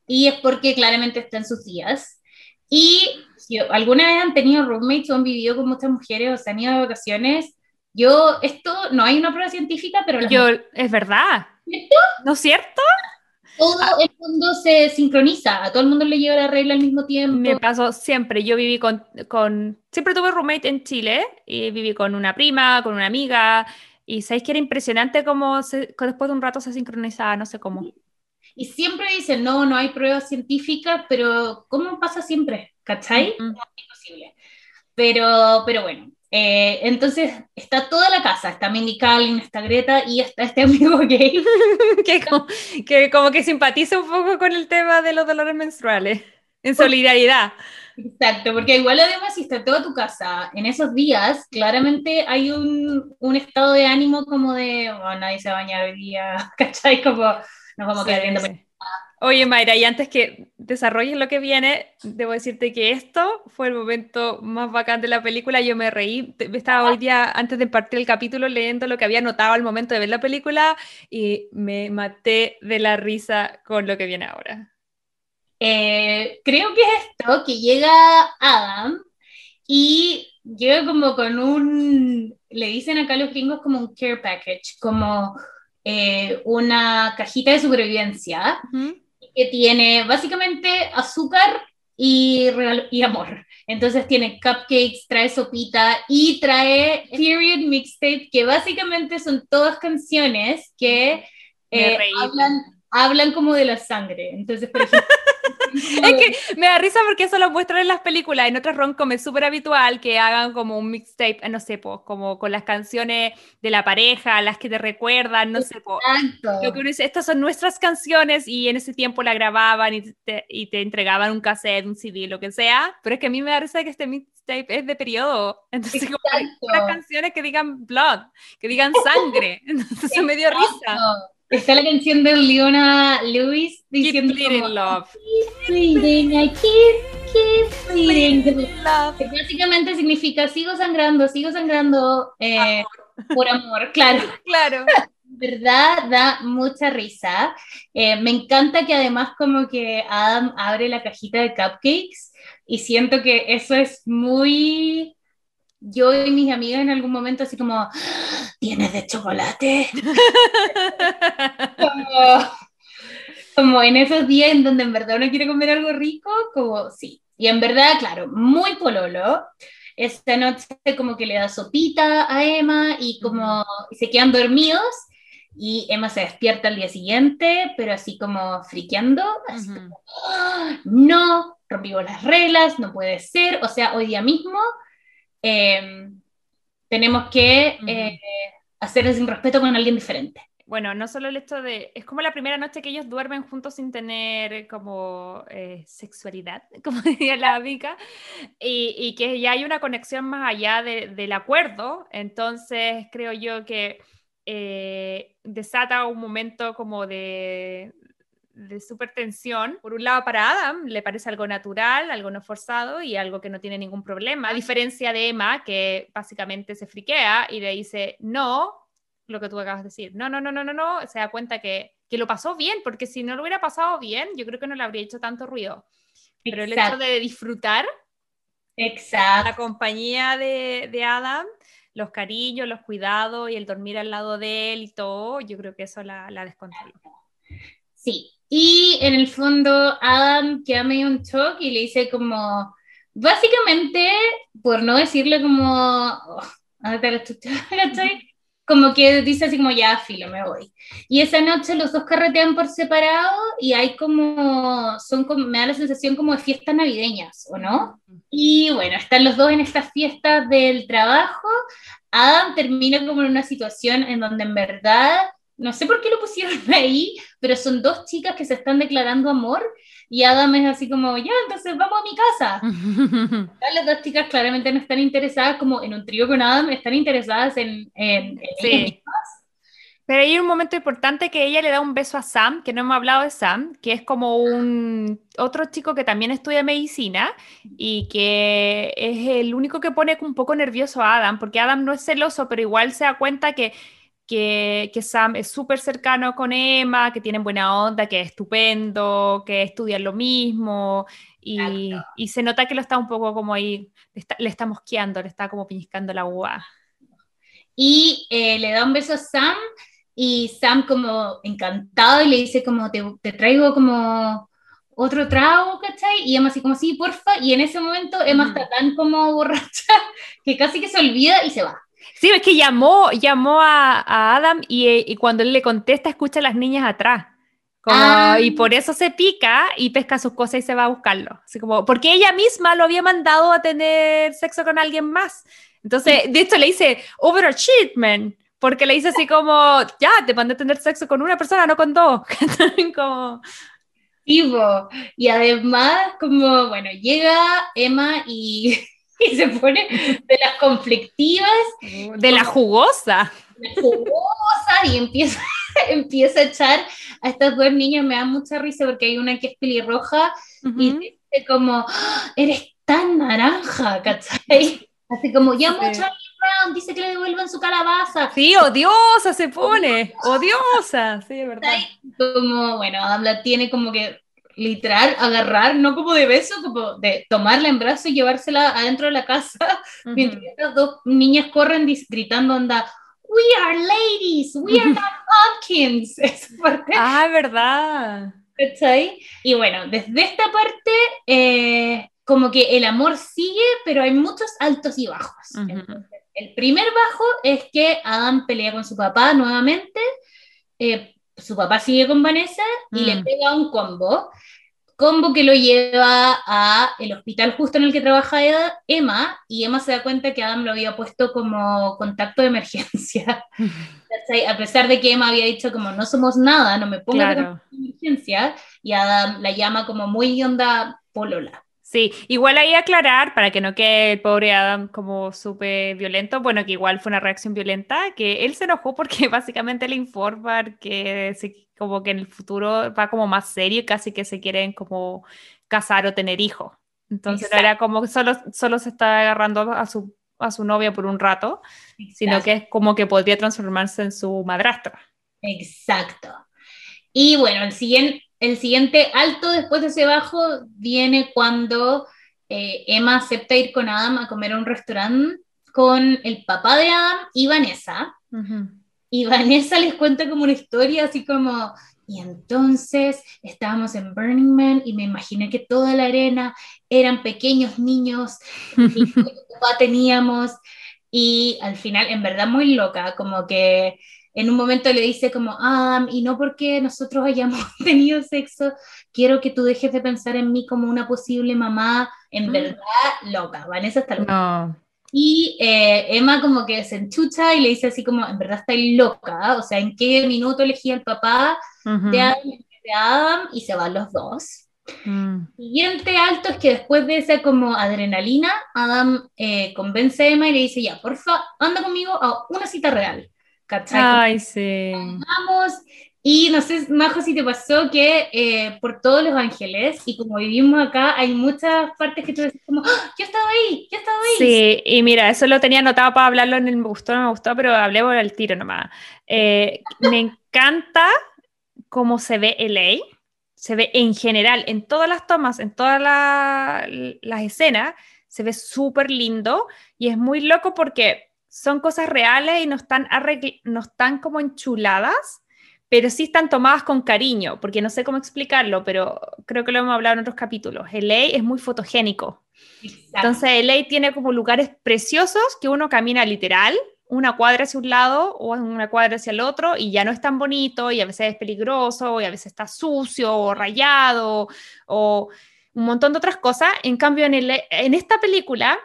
Y es porque claramente está en sus días. Y si alguna vez han tenido roommates o han vivido con muchas mujeres o se han ido de vacaciones, yo, esto no hay una prueba científica, pero Yo, es verdad. ¿Cierto? ¿No es cierto? todo el mundo se sincroniza, a todo el mundo le llega la regla al mismo tiempo. Me pasó siempre. Yo viví con, con. Siempre tuve roommate en Chile y viví con una prima, con una amiga. Y sabéis que era impresionante cómo se- después de un rato se sincronizaba, no sé cómo. Y siempre dicen, no, no hay pruebas científicas, pero ¿cómo pasa siempre? ¿Cachai? Ujú. Imposible. Pero, pero bueno, eh, entonces está toda la casa, está Mindy Kaling, está Greta y está este amigo gay. que, como, que como que simpatiza un poco con el tema de los dolores menstruales. En solidaridad. Exacto, porque igual además si está toda tu casa en esos días, claramente hay un, un estado de ánimo como de, oh, nadie se va a bañar hoy día, ¿cachai? Como nos vamos a quedar viendo Sí. Oye, Mayra, y antes que desarrolles lo que viene, debo decirte que esto fue el momento más bacán de la película. Yo me reí. Estaba hoy día, antes de partir el capítulo, leyendo lo que había notado al momento de ver la película y me maté de la risa con lo que viene ahora. Eh, creo que es esto, que llega Adam y llega como con un, le dicen acá los gringos como un care package, como eh, una cajita de supervivencia que tiene básicamente azúcar y, y amor. Entonces tiene cupcakes, trae sopita y trae Period Mixtape, que básicamente son todas canciones que eh, hablan, hablan como de la sangre. Entonces, por ejemplo, es que me da risa porque eso lo muestran en las películas. En otras rom es súper habitual que hagan como un mixtape, no sé, pues, como con las canciones de la pareja, las que te recuerdan, no sé, pues. Lo que uno dice, estas son nuestras canciones y en ese tiempo la grababan y te, y te entregaban un cassette, un CD, lo que sea. Pero es que a mí me da risa que este mixtape es de periodo. Entonces, como unas canciones que digan blood, que digan sangre. Entonces, eso me dio risa. Está la canción de Leona Lewis diciendo keep bleeding love. Keep bleeding, I keep, keep bleeding. Love. Que básicamente significa sigo sangrando, sigo sangrando eh, por amor, claro. Claro. verdad da mucha risa. Eh, me encanta que además como que Adam abre la cajita de cupcakes y siento que eso es muy yo y mis amigas en algún momento así como, ¿tienes de chocolate? como, en esos días en donde en verdad uno quiere comer algo rico, como sí. Y en verdad, claro, muy pololo. Esta noche como que le da sopita a Emma y como se quedan dormidos y Emma se despierta al día siguiente, pero así como friqueando, así como, ¡Ah! no, rompimos las reglas, no puede ser, o sea, hoy día mismo Em, tenemos que eh, hacer ese respeto con alguien diferente. Bueno, no solo el hecho de, es como la primera noche que ellos duermen juntos sin tener como eh, sexualidad, como diría la amiga, y, que ya hay una conexión más allá del acuerdo, entonces creo yo que eh, desata un momento como de, de súper tensión. Por un lado, para Adam le parece algo natural, algo no forzado y algo que no tiene ningún problema. A diferencia de Emma, que básicamente se friquea y le dice no, lo que tú acabas de decir. No, no, no, no, no, no. Se da cuenta que, que lo pasó bien, porque si no lo hubiera pasado bien, yo creo que no le habría hecho tanto ruido. Pero el hecho de disfrutar Exacto. la compañía de, de Adam los cariños, los cuidados y el dormir al lado de él y todo, yo creo que eso la, la descontrola. Sí, y en el fondo Adam queda medio un shock y le dice como, básicamente, por no decirle como, oh, como que dice así como, ya, filo, me voy. Y esa noche los dos carretean por separado y hay como, son como, me da la sensación como de fiestas navideñas, ¿o no? Y bueno, están los dos en estas fiestas del trabajo. Adam termina como en una situación en donde en verdad no sé por qué lo pusieron ahí, pero son dos chicas que se están declarando amor y Adam es así como, ya, entonces vamos a mi casa. Las dos chicas claramente no están interesadas como en un trío con Adam, están interesadas en... en, sí. Pero hay un momento importante que ella le da un beso a Sam, que no hemos hablado de Sam, que es como un otro chico que también estudia medicina y que es el único que pone un poco nervioso a Adam, porque Adam no es celoso, pero igual se da cuenta que que, Sam es súper cercano con Emma, que tienen buena onda, que es estupendo, que estudian lo mismo y, se nota que lo está un poco como ahí, le está, mosqueando, le está como piñiscando la uva. Y eh, le da un beso a Sam y Sam como encantado y le dice como te, traigo como otro trago, ¿cachai? Y Emma así como sí, porfa, y en ese momento Emma está tan como borracha que casi que se olvida y se va. Sí, es que llamó, llamó a, Adam y, cuando él le contesta escucha a las niñas atrás. Ah. Y por eso se pica y pesca sus cosas y se va a buscarlo. Así como, porque ella misma lo había mandado a tener sexo con alguien más. Entonces, de hecho le dice, overachievement, porque le dice así como, ya, te mandé a tener sexo con una persona, no con dos. como... Y además, como, bueno, llega Emma y y se pone de las conflictivas. De la jugosa. De la jugosa y empieza, empieza a echar a estas dos niñas, me da mucha risa porque hay una que es pelirroja y dice como, ¡Ah! eres tan naranja, ¿cachai? Así como, ya mucho Brown, dice que le devuelvan su calabaza. Sí, odiosa se pone, odiosa, sí, de verdad. Como, bueno, Adam la tiene como que literal agarrar, no como de beso, como de tomarla en brazos y llevársela adentro de la casa, mientras estas dos niñas corren gritando, onda, we are ladies, we are not pumpkins. Esa parte. Ah, verdad. Y bueno, desde esta parte, eh, como que el amor sigue, pero hay muchos altos y bajos. el primer bajo es que Adam pelea con su papá nuevamente. Eh, su papá sigue con Vanessa y le mm. pega un combo combo que lo lleva a el hospital justo en el que trabaja Emma y Emma se da cuenta que Adam lo había puesto como contacto de emergencia. a pesar de que Emma había dicho como no somos nada, no me pongo de emergencia y Adam la llama como muy onda polola. Sí, igual ahí aclarar, para que no quede el pobre Adam como súper violento, bueno, que igual fue una reacción violenta, que él se enojó porque básicamente le informan que se como que en el futuro va como más serio y casi que se quieren como casar o tener hijos. Entonces no era como que solo, solo se está agarrando a su, a su novia por un rato, sino que es como que podría transformarse en su madrastra. Exacto. Y bueno, el siguiente, el siguiente alto después de ese bajo viene cuando eh, Emma acepta ir con Adam a comer a un restaurante con el papá de Adam y Vanessa. Y Vanessa les cuenta como una historia así como, y entonces estábamos en Burning Man y me imaginé que toda la arena eran pequeños niños y papá teníamos. Y al final, en verdad, muy loca, como que en un momento le dice como, ah, y no porque nosotros hayamos tenido sexo, quiero que tú dejes de pensar en mí como una posible mamá, en mm. verdad, loca. Vanessa está loca. No. Y eh, Emma como que se enchucha y le dice así como, en verdad estáis loca, o sea, ¿en qué minuto elegí al papá de, Adam, y se van los dos? Mm. Siguiente alto es que después de esa como adrenalina, Adam eh, convence a Emma y le dice, ya, porfa, anda conmigo a una cita real. ¿Cachai? Ay, sí. Vamos, y no sé, Majo, si te pasó que eh, por todos los ángeles, y como vivimos acá, hay muchas partes que tú dices como, ¡Ah, yo estaba ahí, yo estaba ahí. Sí, y mira, eso lo tenía anotado para hablarlo en el me gustó, no me gustó, pero hablé por el tiro nomás. Eh, me encanta cómo se ve LA, se ve en general, en todas las tomas, en todas las escenas, se ve súper lindo y es muy loco porque son cosas reales y no están, no están como enchuladas pero sí están tomadas con cariño, porque no sé cómo explicarlo, pero creo que lo hemos hablado en otros capítulos. LA es muy fotogénico. Entonces, LA tiene como lugares preciosos que uno camina literal, una cuadra hacia un lado o una cuadra hacia el otro, y ya no es tan bonito, y a veces es peligroso, y a veces está sucio o rayado, o un montón de otras cosas. En cambio, en, en esta película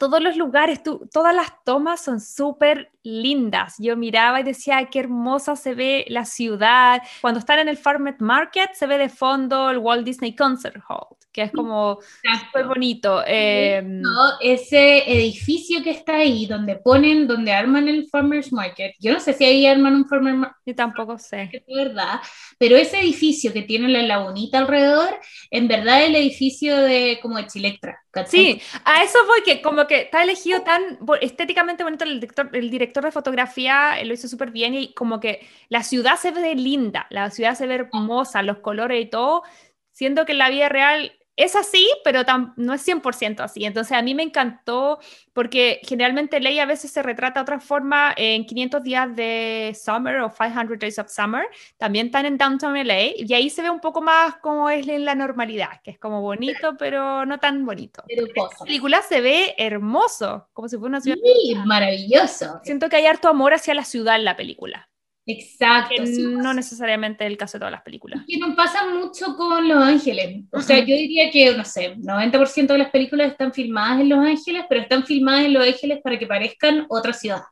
todos los lugares, todas las tomas son súper lindas. Yo miraba y decía, qué hermosa se ve la ciudad. Cuando están en el Farmer Market se ve de fondo el Walt Disney Concert Hall que es como súper bonito. Em, ese edificio que está ahí, donde ponen, donde arman el Farmers Market, yo no sé si ahí arman un Farmers Market. Yo tampoco sé. Es verdad, pero ese edificio que tiene la lagunita alrededor, en verdad es el edificio de como de Chilectra. Sí, a eso voy, que como que está elegido tan estéticamente bonito el director, el director de fotografía lo hizo súper bien y como que la ciudad se ve linda, la ciudad se ve hermosa, los colores y todo, siendo que en la vida real es así, pero no es 100% así. Entonces a mí me encantó porque generalmente Ley a veces se retrata de otra forma en 500 días de Summer o 500 Days of Summer. También están en Downtown LA y ahí se ve un poco más como es la normalidad, que es como bonito, pero no tan bonito. La película se ve hermoso, como si fuera una ciudad. Sí, maravilloso. Siento que hay harto amor hacia la ciudad en la película. Exacto. no necesariamente el caso de todas las películas. Y nos pasa mucho con Los Ángeles. O sea, yo diría que, no sé, 90% de las películas están filmadas en Los Ángeles, pero están filmadas en Los Ángeles para que parezcan otra ciudad.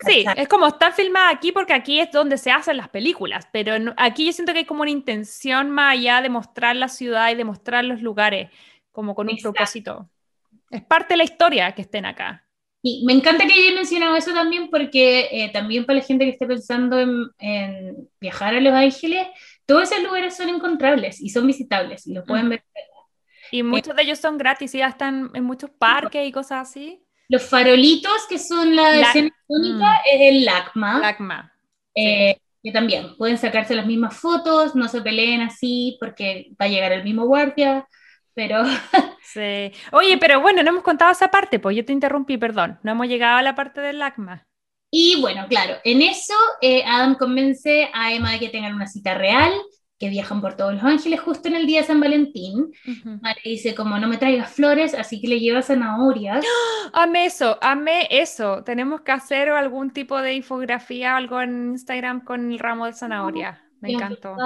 Sí, es como están filmadas aquí porque aquí es donde se hacen las películas, pero aquí yo siento que hay como una intención más allá de mostrar la ciudad y de mostrar los lugares, como con un propósito. Es parte de la historia que estén acá. Y me encanta que haya mencionado eso también porque eh, también para la gente que esté pensando en, viajar a Los Ángeles, todos esos lugares son encontrables y son visitables y los pueden ver. Y muchos de ellos son gratis y ya están en muchos parques y cosas así. Los farolitos, que son la, escena única, mm. es el LACMA. LACMA. Eh, que también pueden sacarse las mismas fotos, no se peleen así porque va a llegar el mismo guardia, pero... sí. Oye, pero bueno, no hemos contado esa parte, pues yo te interrumpí, perdón, no hemos llegado a la parte del LACMA. Y bueno, claro, en eso eh, Adam convence a Emma de que tengan una cita real, que viajan por todos Los Ángeles justo en el día de San Valentín. Uh dice como no me traigas flores, así que le lleva zanahorias. ¡Ah! Amé eso, amé eso. Tenemos que hacer algún tipo de infografía o algo en Instagram con el ramo de zanahoria. Me encantó.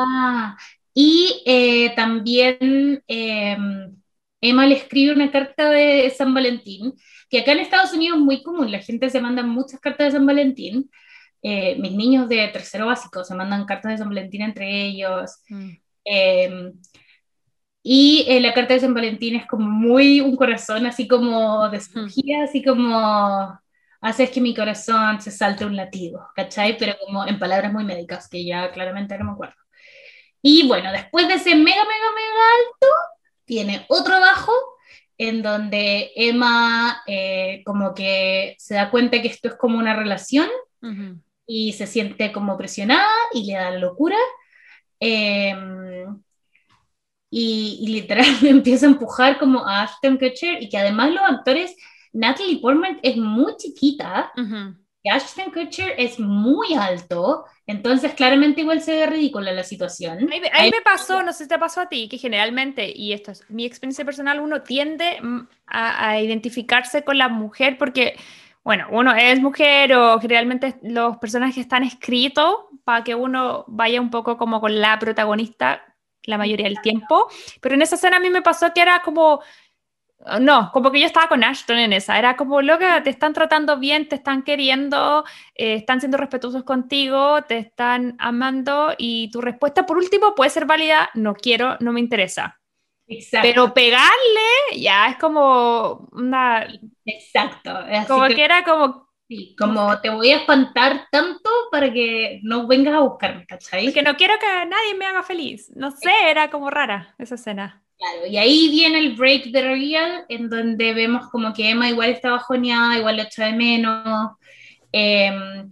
Y eh, también em, Emma le escribe una carta de San Valentín que acá en Estados Unidos es muy común, la gente se manda muchas cartas de San Valentín. Eh, mis niños de tercero básico se mandan cartas de San Valentín entre ellos. Mm. Em, y eh, la carta de San Valentín es como muy un corazón así como de así como haces que mi corazón se salte un latido, ¿cachai? Pero como en palabras muy médicas, que ya claramente no me acuerdo. Y bueno, después de ese mega, mega, mega alto, tiene otro bajo en donde Emma eh, como que se da cuenta que esto es como una relación y se siente como presionada y le da locura. Em, y, y, literal empieza a empujar como a Ashton Kutcher y que además los actores, Natalie Portman es muy chiquita Ashton Kutcher es muy alto entonces, claramente igual se ve ridícula la situación. A mí, me pasó, no sé si te pasó a ti, que generalmente, y esto es mi experiencia personal, uno tiende mm, a, identificarse con la mujer porque, bueno, uno es mujer o generalmente los personajes están escritos para que uno vaya un poco como con la protagonista la mayoría del tiempo. Pero en esa escena a mí me pasó que era como no, como que yo estaba con Ashton en esa, era como, loca, te están tratando bien, te están queriendo, eh, están siendo respetuosos contigo, te están amando y tu respuesta por último puede ser válida, no quiero, no me interesa. Exacto. Pero pegarle ya es como una... Exacto. como que, era como... Sí, como te voy a espantar tanto para que no vengas a buscarme, ¿cachai? Que no quiero que nadie me haga feliz. No sé, era como rara esa escena. Claro, y ahí viene el break de real, en donde vemos como que Emma igual está bajoneada, igual le echa de menos. Em,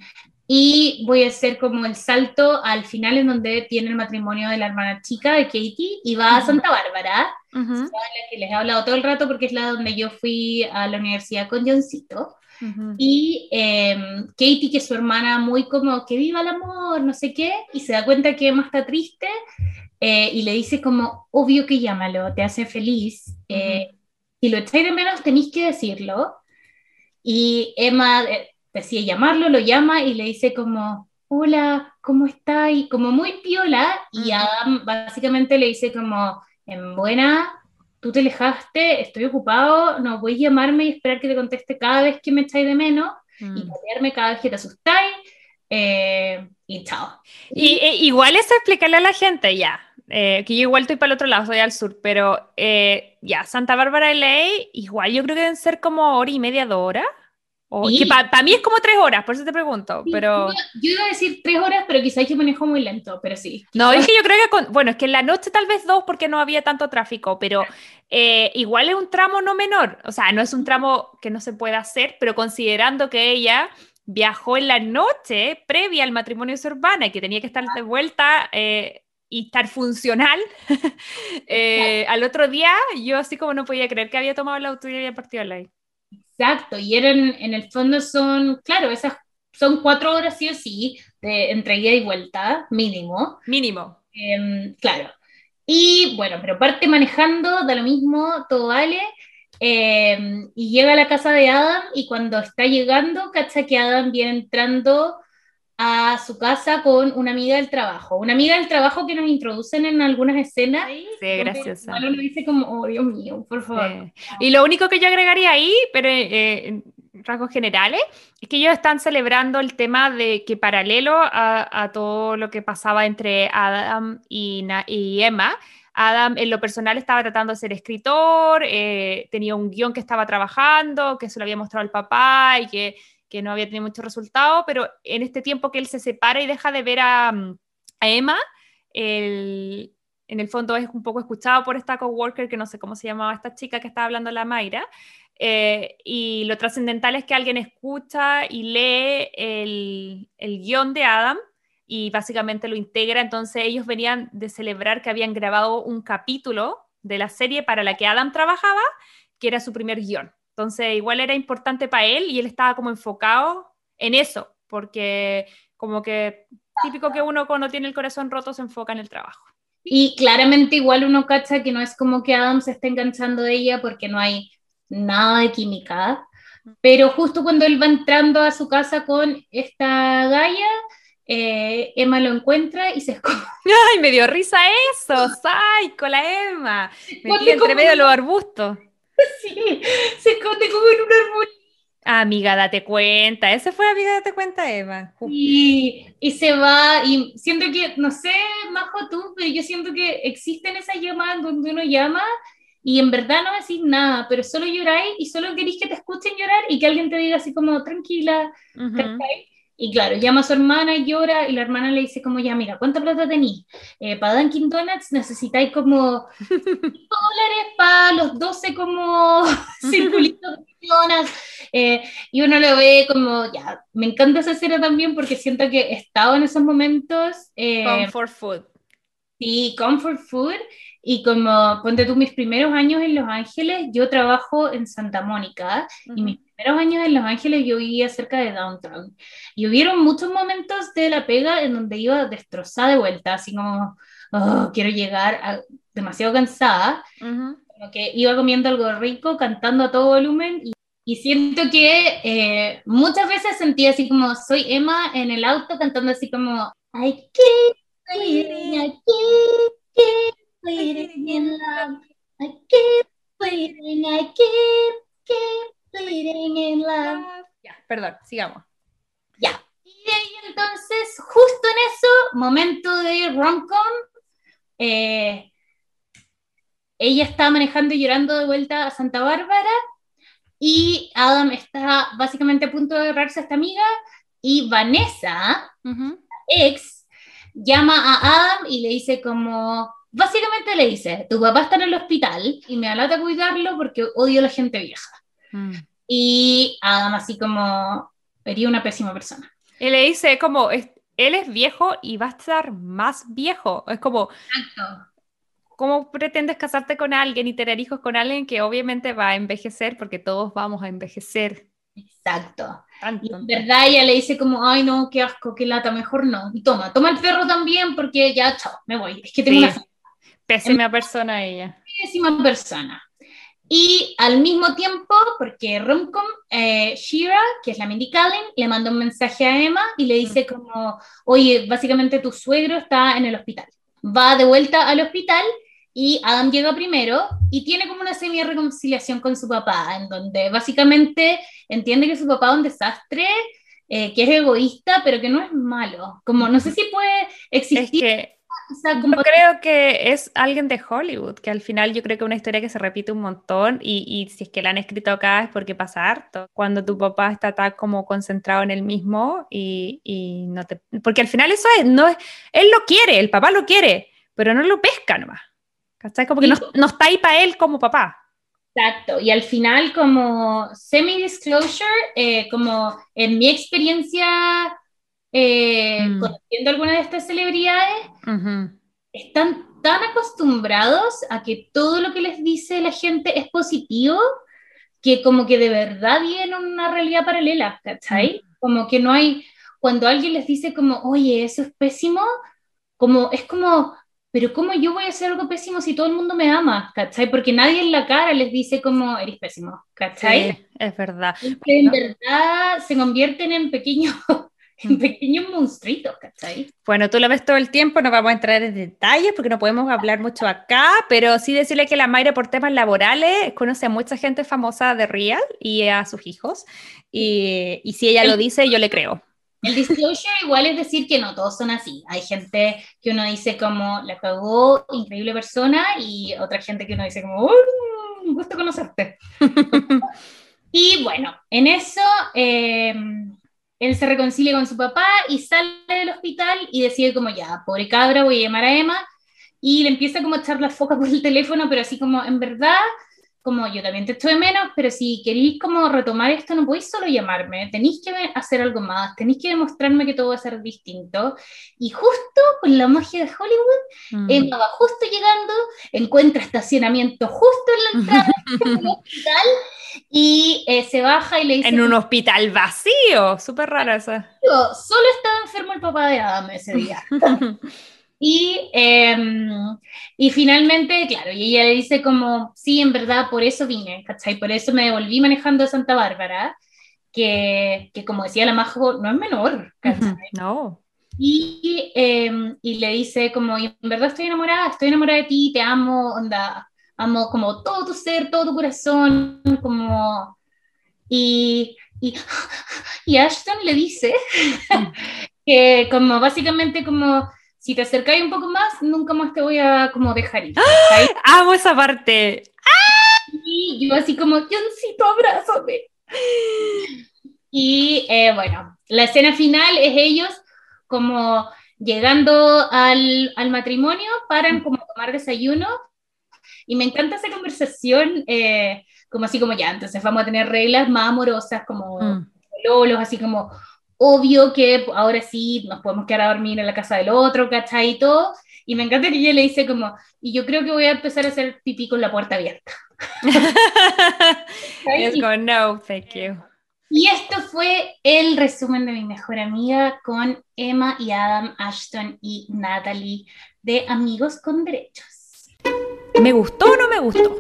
y voy a hacer como el salto al final en donde tiene el matrimonio de la hermana chica de Katie y va a Santa Bárbara, la que les he hablado todo el rato porque es la donde yo fui a la universidad con Johncito. Y em, Katie, que es su hermana, muy como que viva el amor, no sé qué, y se da cuenta que Emma está triste eh, y le dice como, obvio que llámalo, te hace feliz. Eh, si lo echáis de menos, tenéis que decirlo. Y Emma eh, decide llamarlo, lo llama y le dice como, hola, ¿cómo está? Y como muy piola. Y Adam básicamente le dice como, en buena, tú te alejaste, estoy ocupado, no voy a llamarme y esperar que te conteste cada vez que me echáis de menos y mm. cambiarme cada vez que te asustáis. y chao. Y, igual eso explicarle a la gente ya. Eh, que yo igual estoy para el otro lado, soy al sur, pero eh, ya, Santa Bárbara LA, igual yo creo que deben ser como hora y media, dos horas. O, que para mí es como tres horas, por eso te pregunto, pero... Yo iba a decir tres horas, pero quizás yo manejo muy lento, pero sí. No, es que yo creo que, bueno, es que en la noche tal vez dos porque no había tanto tráfico, pero eh, igual es un tramo no menor, o sea, no es un tramo que no se pueda hacer, pero considerando que ella viajó en la noche previa al matrimonio de su hermana y que tenía que estar de vuelta eh, y estar funcional. Eh, al otro día, yo así como no podía creer que había tomado la autoridad y había partido la ley. Exacto, y eran, en el fondo son, claro, esas son cuatro horas sí o sí, de entre ida y vuelta, mínimo. Mínimo. Em, claro. Y bueno, pero parte manejando, da lo mismo, todo vale. Em, y llega a la casa de Adam y cuando está llegando, cacha que Adam viene entrando a su casa con una amiga del trabajo. Una amiga del trabajo que nos introducen en algunas escenas. Sí, graciosa. Uno dice como, oh Dios mío, por favor. Y lo único que yo agregaría ahí, pero eh, en rasgos generales, es que ellos están celebrando el tema de que paralelo a, todo lo que pasaba entre Adam y, y, Emma, Adam en lo personal estaba tratando de ser escritor, eh, tenía un guion que estaba trabajando, que se lo había mostrado al papá y que que no había tenido mucho resultado, pero en este tiempo que él se separa y deja de ver a, mm, Emma, en el fondo es un poco escuchado por esta coworker, que no sé cómo se llamaba esta chica que estaba hablando la Mayra, eh, y lo trascendental es que alguien escucha y lee el, el guion de Adam, y básicamente lo integra. Entonces ellos venían de celebrar que habían grabado un capítulo de la serie para la que Adam trabajaba, que era su primer guion. Entonces igual era importante para él y él estaba como enfocado en eso, porque como que típico que uno cuando tiene el corazón roto se enfoca en el trabajo. Y claramente igual uno cacha que no es como que Adam se esté enganchando de ella porque no hay nada de química, pero justo cuando él va entrando a su casa con esta Gaia, eh, Emma lo encuentra y se esconde. ¡Ay, me dio risa eso! ¡Ay, con la Emma! Metí entre medio de los arbustos. Sí, se esconde como en un árbol. Amiga, date cuenta. Ese fue Amiga, date cuenta, Emma. Y, y se va, y siento que, no sé, Majo, tú, pero yo siento que existen esas llamadas donde uno llama y en verdad no decís nada, pero solo lloráis y solo queréis que te escuchen llorar y que alguien te diga así como, tranquila, y claro, llama a su hermana y llora, y la hermana le dice como, ya, mira, ¿cuánta plata tenéis? Eh, para Dunkin' Donuts necesitáis como dólares para los 12 como circulitos de donuts. Eh, y uno lo ve como, ya, me encanta esa escena también porque siento que he estado en esos momentos. Eh, comfort food. Sí, comfort food. Y como, ponte tú, mis primeros años en Los Ángeles, yo trabajo en Santa Mónica y mis primeros años en Los Ángeles yo vivía cerca de Downtown. Y hubieron muchos momentos de la pega en donde iba destrozada de vuelta, así como, oh, quiero llegar demasiado cansada. Como que iba comiendo algo rico, cantando a todo volumen y y siento que eh, muchas veces sentía así como, soy Emma en el auto cantando así como, I keep waiting, I keep, keep waiting in love. I keep waiting, I keep, keep waiting in love. Ya, perdón, sigamos. Ya. Y entonces, justo en eso, momento de romcom, eh, ella está manejando y llorando de vuelta a Santa Bárbara y Adam está básicamente a punto de agarrarse a esta amiga y Vanessa, ex, llama a Adam y le dice como, básicamente le dice, tu papá está en el hospital y me alata cuidarlo porque odio a la gente vieja. Mm. Y Adam así como, sería una pésima persona. Y le dice como, él es viejo y va a estar más viejo. Es como... Exacto ¿Cómo pretendes casarte con alguien y tener hijos con alguien que obviamente va a envejecer porque todos vamos a envejecer? Exacto. Y en verdad ella le dice como, ay no, qué asco, qué lata, mejor no. Y toma, toma el perro también porque ya, chao, me voy. Es que tengo una... Pésima persona ella. Pésima persona. Y al mismo tiempo, porque Romcom, eh, Shira, que es la Mindy Kaling, le manda un mensaje a Emma y le dice como, oye, básicamente tu suegro está en el hospital. Va de vuelta al hospital y Adam llega primero y tiene como una semi-reconciliación con su papá, en donde básicamente entiende que su papá es un desastre, eh, que es egoísta, pero que no es malo. Como no sé si puede existir. Es yo creo que es alguien de Hollywood, que al final yo creo que es una historia que se repite un montón y, y, si es que la han escrito acá es porque pasa harto. Cuando tu papá está tan como concentrado en él mismo y, y no te... Porque al final eso es, no es, él lo quiere, el papá lo quiere, pero no lo pesca nomás. ¿Cachai? Como que no, no, está ahí para él como papá. Exacto, y al final como semi-disclosure, eh, como en mi experiencia eh, mm. conociendo alguna de estas celebridades, están tan acostumbrados a que todo lo que les dice la gente es positivo, que como que de verdad viene una realidad paralela, ¿cachai? Mm. Como que no hay, cuando alguien les dice como, oye, eso es pésimo, como es como, pero ¿cómo yo voy a hacer algo pésimo si todo el mundo me ama? ¿Cachai? Porque nadie en la cara les dice como, eres pésimo, ¿cachai? Sí, es verdad. que en verdad se convierten en pequeños, en pequeños monstruitos, ¿cachai? Bueno, tú lo ves todo el tiempo, no vamos a entrar en detalles porque no podemos hablar mucho acá, pero sí decirle que la Mayra por temas laborales conoce a mucha gente famosa de Real y a sus hijos, y, y si ella lo dice, yo le creo. El disclosure igual es decir que no todos son así. Hay gente que uno dice como, la cagó, increíble persona, y otra gente que uno dice como, un gusto conocerte. y bueno, en eso em, él se reconcilia con su papá y sale del hospital y decide como, ya, pobre cabra, voy a llamar a Emma, y le empieza como a echar la foca por el teléfono, pero así como, en verdad, como yo también te estoy de menos, pero si queréis como retomar esto, no podéis solo llamarme, tenéis que hacer algo más, tenéis que demostrarme que todo va a ser distinto. Y justo con la magia de Hollywood, mm. Emma va justo llegando, encuentra estacionamiento justo en la entrada del hospital y eh, se baja y le dice... En un hospital vacío, súper raro eso. Solo estaba enfermo el papá de Adam ese día. Y, em, y finalmente, claro, y ella le dice como, sí, en verdad, por eso vine, ¿cachai? Por eso me devolví manejando a Santa Bárbara, que, que como decía la Majo, no es menor, ¿cachai? No. Y, em, y le dice como, en verdad estoy enamorada, estoy enamorada de ti, te amo, onda, amo como todo tu ser, todo tu corazón, como... Y, y, y Ashton le dice que como básicamente como si te acercáis un poco más, nunca más te voy a como dejar ir. ¡Ah! Amo esa parte. Y yo así como, Johncito, abrázame. Y eh, bueno, la escena final es ellos como llegando al, al matrimonio, paran como a tomar desayuno y me encanta esa conversación, eh, como así como ya, entonces vamos a tener reglas más amorosas, como mm. lolos, así como, obvio que ahora sí nos podemos quedar a dormir en la casa del otro, ¿cachai? Y todo. Y me encanta que ella le dice como, y yo creo que voy a empezar a hacer pipí con la puerta abierta. es como, no, thank you. Y esto fue el resumen de mi mejor amiga con Emma y Adam, Ashton y Natalie de Amigos con Derechos. ¿Me gustó o no me gustó?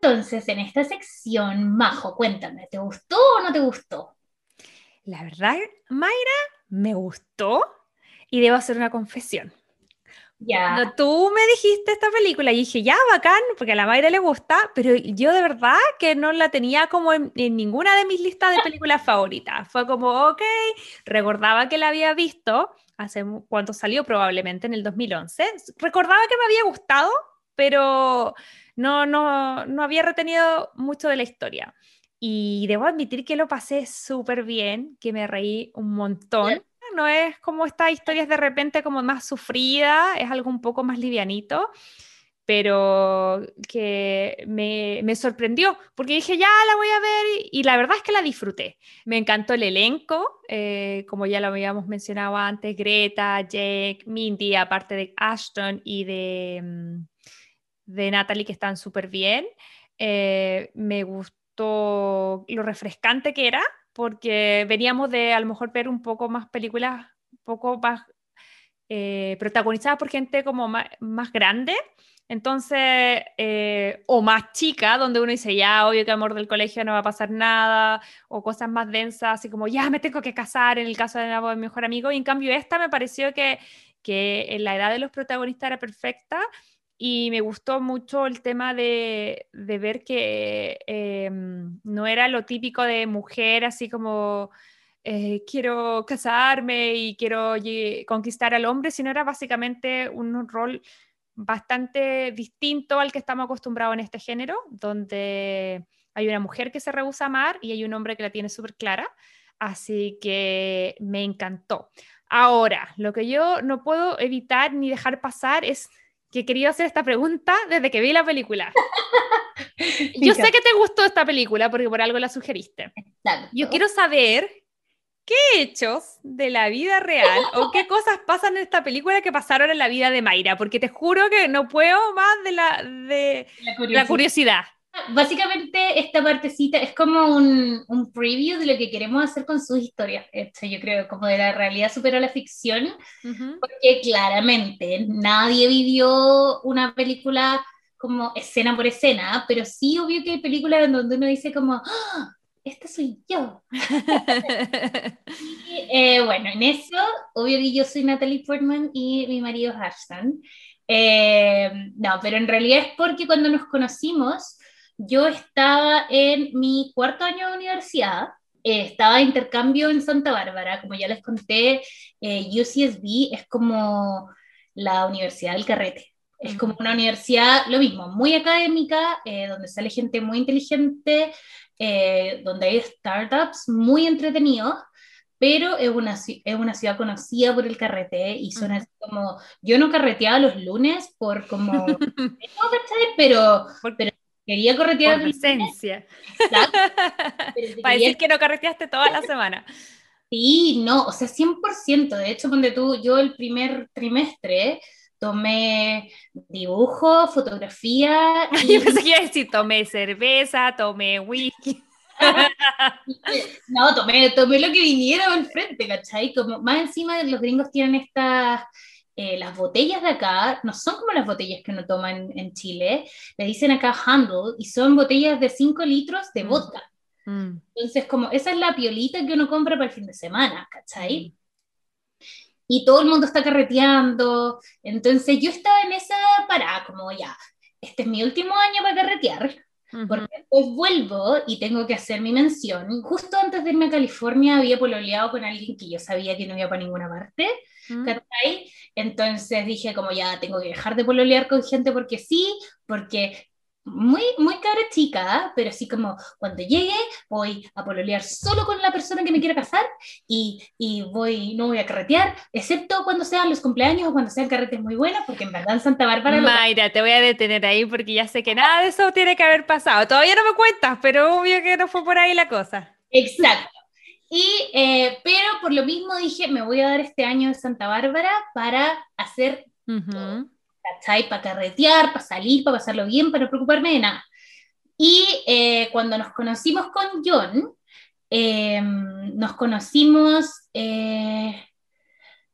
Entonces, en esta sección, Majo, cuéntame, ¿te gustó o no te gustó? La verdad, Mayra, me gustó y debo hacer una confesión. Ya. Cuando tú me dijiste esta película, y dije, ya, bacán, porque a la Mayra le gusta, pero yo de verdad que no la tenía como en, ninguna de mis listas de películas favoritas. Fue como, ok, recordaba que la había visto hace cuánto salió, probablemente en el 2011. Recordaba que me había gustado, pero no, no, no había retenido mucho de la historia. Y debo admitir que lo pasé súper bien, que me reí un montón. No es como estas historias de repente como más sufrida, es algo un poco más livianito, pero que me, me sorprendió, porque dije, ya la voy a ver y, la verdad es que la disfruté. Me encantó el elenco, eh, como ya lo habíamos mencionado antes, Greta, Jake, Mindy, aparte de Ashton y de, mm, de Natalie, que están súper bien. Eh, me gustó lo refrescante que era, porque veníamos de a lo mejor ver un poco más películas, un poco más eh, protagonizadas por gente como más, grande. Entonces, eh, o más chica, donde uno dice, ya, obvio que amor del colegio no va a pasar nada, o cosas más densas, así como, ya me tengo que casar, en el caso de mi mejor amigo. Y en cambio, esta me pareció que, que en la edad de los protagonistas era perfecta y me gustó mucho el tema de, ver que em, no era lo típico de mujer, así como eh, quiero casarme y quiero conquistar al hombre, sino era básicamente un rol bastante distinto al que estamos acostumbrados en este género, donde hay una mujer que se rehúsa a amar y hay un hombre que la tiene súper clara. Así que me encantó. Ahora, lo que yo no puedo evitar ni dejar pasar es que he querido hacer esta pregunta desde que vi la película. Yo sé que te gustó esta película porque por algo la sugeriste. Yo quiero saber qué hechos de la vida real o qué cosas pasan en esta película que pasaron en la vida de Mayra, porque te juro que no puedo más de la, de La curiosidad. Básicamente esta partecita es como un, un, preview de lo que queremos hacer con sus historias. Esto yo creo como de la realidad supera la ficción, porque claramente nadie vivió una película como escena por escena, pero sí obvio que hay películas donde uno dice como, ¡Ah! esta soy yo. Eh, bueno, en eso, obvio que yo soy Natalie Portman y mi marido es Ashton. Eh, no, pero en realidad es porque cuando nos conocimos, yo estaba en mi cuarto año de universidad, eh, estaba de intercambio en Santa Bárbara, como ya les conté, eh, UCSB es como la Universidad del Carrete. Es como una universidad, lo mismo, muy académica, eh, donde sale gente muy inteligente, donde hay startups muy entretenidos, pero es una, es una ciudad conocida por el carrete y son así como, yo no carreteaba los lunes por como, pero quería corretear. Por esencia. Para decir que no carreteaste toda la semana. Sí, no, o sea, 100%. De hecho, donde tú, yo el primer trimestre tomé dibujo, fotografía. Y... Yo pensé que iba a decir, tomé cerveza, tomé whisky. no, tomé, tomé lo que viniera al frente, ¿cachai? Como más encima los gringos tienen estas, eh, las botellas de acá, no son como las botellas que uno toma en, Chile, le dicen acá handle y son botellas de 5 litros de mm. vodka. Mm. Entonces, como esa es la piolita que uno compra para el fin de semana, ¿cachai? Mm y todo el mundo está carreteando. Entonces yo estaba en esa parada, como ya, este es mi último año para carretear, porque después vuelvo y tengo que hacer mi mención. Justo antes de irme a California había pololeado con alguien que yo sabía que no iba para ninguna parte. Mm. Entonces dije como ya tengo que dejar de pololear con gente porque sí, porque muy, muy cara chica, pero así como cuando llegue voy a pololear solo con la persona que me quiera casar y, y voy, no voy a carretear, excepto cuando sean los cumpleaños o cuando sean carretes muy buenos, porque en verdad en Santa Bárbara... Mayra, te voy a detener ahí porque ya sé que nada de eso tiene que haber pasado. Todavía no me cuentas, pero obvio que no fue por ahí la cosa. Exacto. Y, eh, pero por lo mismo dije, me voy a dar este año de Santa Bárbara para hacer... ¿cachai? Para carretear, para salir, para pasarlo bien, para no preocuparme de nada. Y eh, cuando nos conocimos con John, eh, nos conocimos, eh,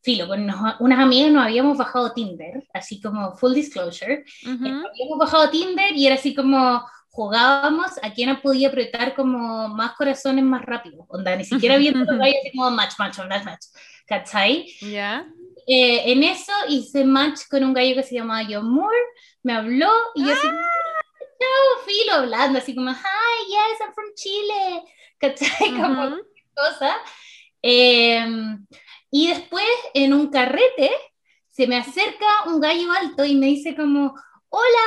filo, con unas amigas nos habíamos bajado Tinder, así como full disclosure, habíamos bajado Tinder y era así como jugábamos a quién podía apretar como más corazones más rápido, onda, ni siquiera viendo los gallos así como match, match, match, match, ¿cachai? Ya. Eh, en eso hice match con un gallo que se llamaba John Moore, me habló y yo así, ah. chao, filo, hablando así como, hi, yes, I'm from Chile, ¿cachai? Como cosa. Em, y después, en un carrete, se me acerca un gallo alto y me dice como, hola,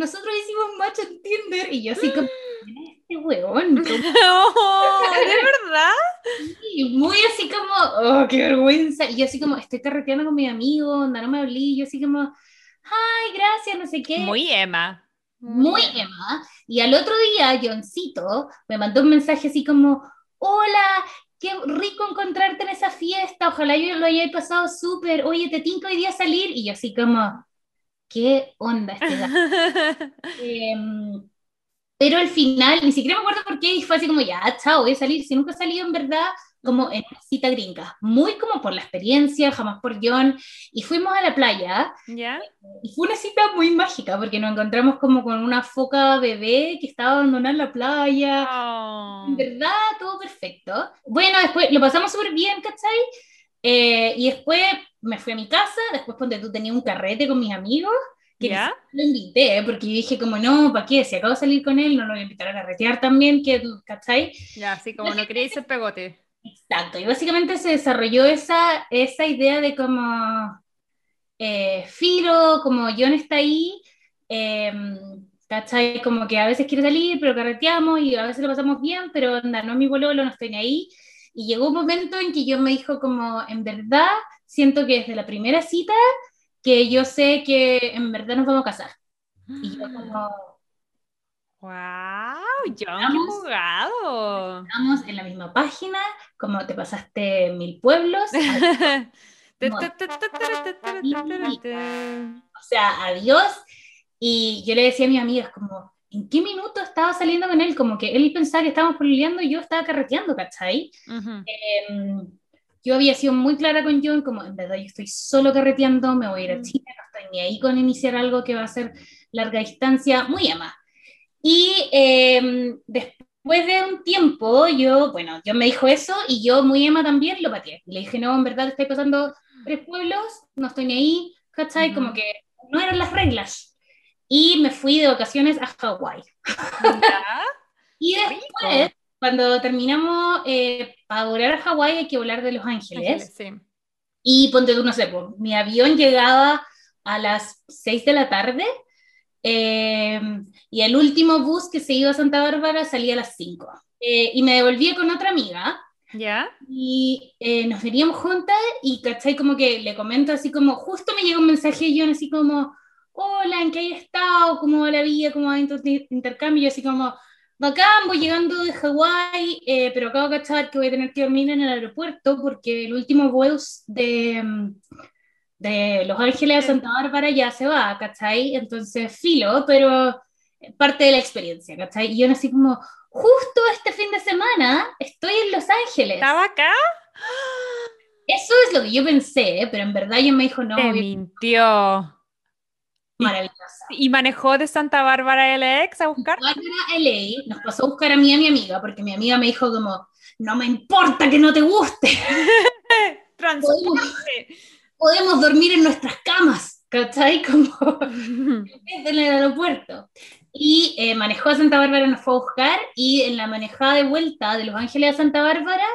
nosotros hicimos match en Tinder, y yo así como, este huevón? Oh, ¿De verdad? Sí, muy así como, oh, qué vergüenza. Y yo así como, estoy carreteando con mi amigo, onda, no me hablé. Y yo así como, ay, gracias, no sé qué. Muy Emma. Muy Emma. Y al otro día, Johncito me mandó un mensaje así como, hola, qué rico encontrarte en esa fiesta, ojalá yo lo haya pasado súper, oye, te tinco hoy día salir. Y yo así como, ¿qué onda este eh, pero al final, ni siquiera me acuerdo por qué, fue así como, ya, chao, voy a salir, si nunca he salido en verdad, como en una cita gringa, muy como por la experiencia, jamás por John, y fuimos a la playa, ¿Ya? y fue una cita muy mágica, porque nos encontramos como con una foca bebé que estaba abandonada en la playa, oh. en verdad, todo perfecto. Bueno, después lo pasamos súper bien, ¿cachai? Eh, y después me fui a mi casa, después cuando tú tenías un carrete con mis amigos, que ¿Ya? lo invité, porque yo dije como, no, ¿para qué? Si acabo de salir con él, no lo voy a invitar a carretear también, que, ¿cachai? Ya, así como no quería ser pegote. Exacto, y básicamente se desarrolló esa, esa idea de como, eh, Firo, como John está ahí, eh, ¿cachai? Como que a veces quiere salir, pero carreteamos, y a veces lo pasamos bien, pero anda, no es mi bololo, no estoy ni ahí. Y llegó un momento en que yo me dijo como, en verdad, siento que desde la primera cita que yo sé que en verdad nos vamos a casar. Y yo como... ¡Wow! ¡John, qué jugado! Estamos en la misma página, como te pasaste mil pueblos. o sea, adiós. Y yo le decía a mis amigas como, ¿en qué minuto estaba saliendo con él? Como que él pensaba que estábamos peleando y yo estaba carreteando, ¿cachai? Yo había sido muy clara con John, como en verdad yo estoy solo carreteando, me voy a ir a mm. Chile, no estoy ni ahí con iniciar algo que va a ser larga distancia, muy ama. Y em, después de un tiempo, yo, bueno, yo me dijo eso y yo, muy Emma también, lo pateé. Le dije, no, en verdad estoy pasando tres pueblos, no estoy ni ahí, ¿cachai? Como que no eran las reglas. Y me fui de vacaciones a Hawái. y después, cuando terminamos, eh, para volar a Hawái hay que volar de Los Ángeles. Y ponte tú, no sé, pues, mi avión llegaba a las 6 de la tarde em, y el último bus que se iba a Santa Bárbara salía a las 5. Eh, y me devolví con otra amiga. ¿Ya? Y eh, nos veníamos juntas y, ¿cachai? Como que le comento así como, justo me llega un mensaje y yo así como, hola, ¿en qué hay estado? ¿Cómo va la vida? ¿Cómo va el intercambio? Y así como, bacán, voy llegando de Hawái, eh, pero acabo de cachar que voy a tener que dormir en el aeropuerto porque el último vuelo de, mm, de Los Ángeles a Santa Bárbara ya se va, ¿cachai? Entonces, filo, pero parte de la experiencia, ¿cachai? Y yo así como, justo este fin de semana estoy en Los Ángeles. ¿Estaba acá? Eso es lo que yo pensé, pero en verdad yo me dijo, no. Te mintió. Maravillosa. ¿Y manejó de Santa Bárbara LX a buscar? Bárbara LA nos pasó a buscar a mí y a mi amiga, porque mi amiga me dijo como, no me importa que no te guste. Transporte. Podemos, dormir en nuestras camas, ¿cachai? Como en el aeropuerto. Y eh, manejó a Santa Bárbara, nos fue a buscar, y en la manejada de vuelta de Los Ángeles a Santa Bárbara,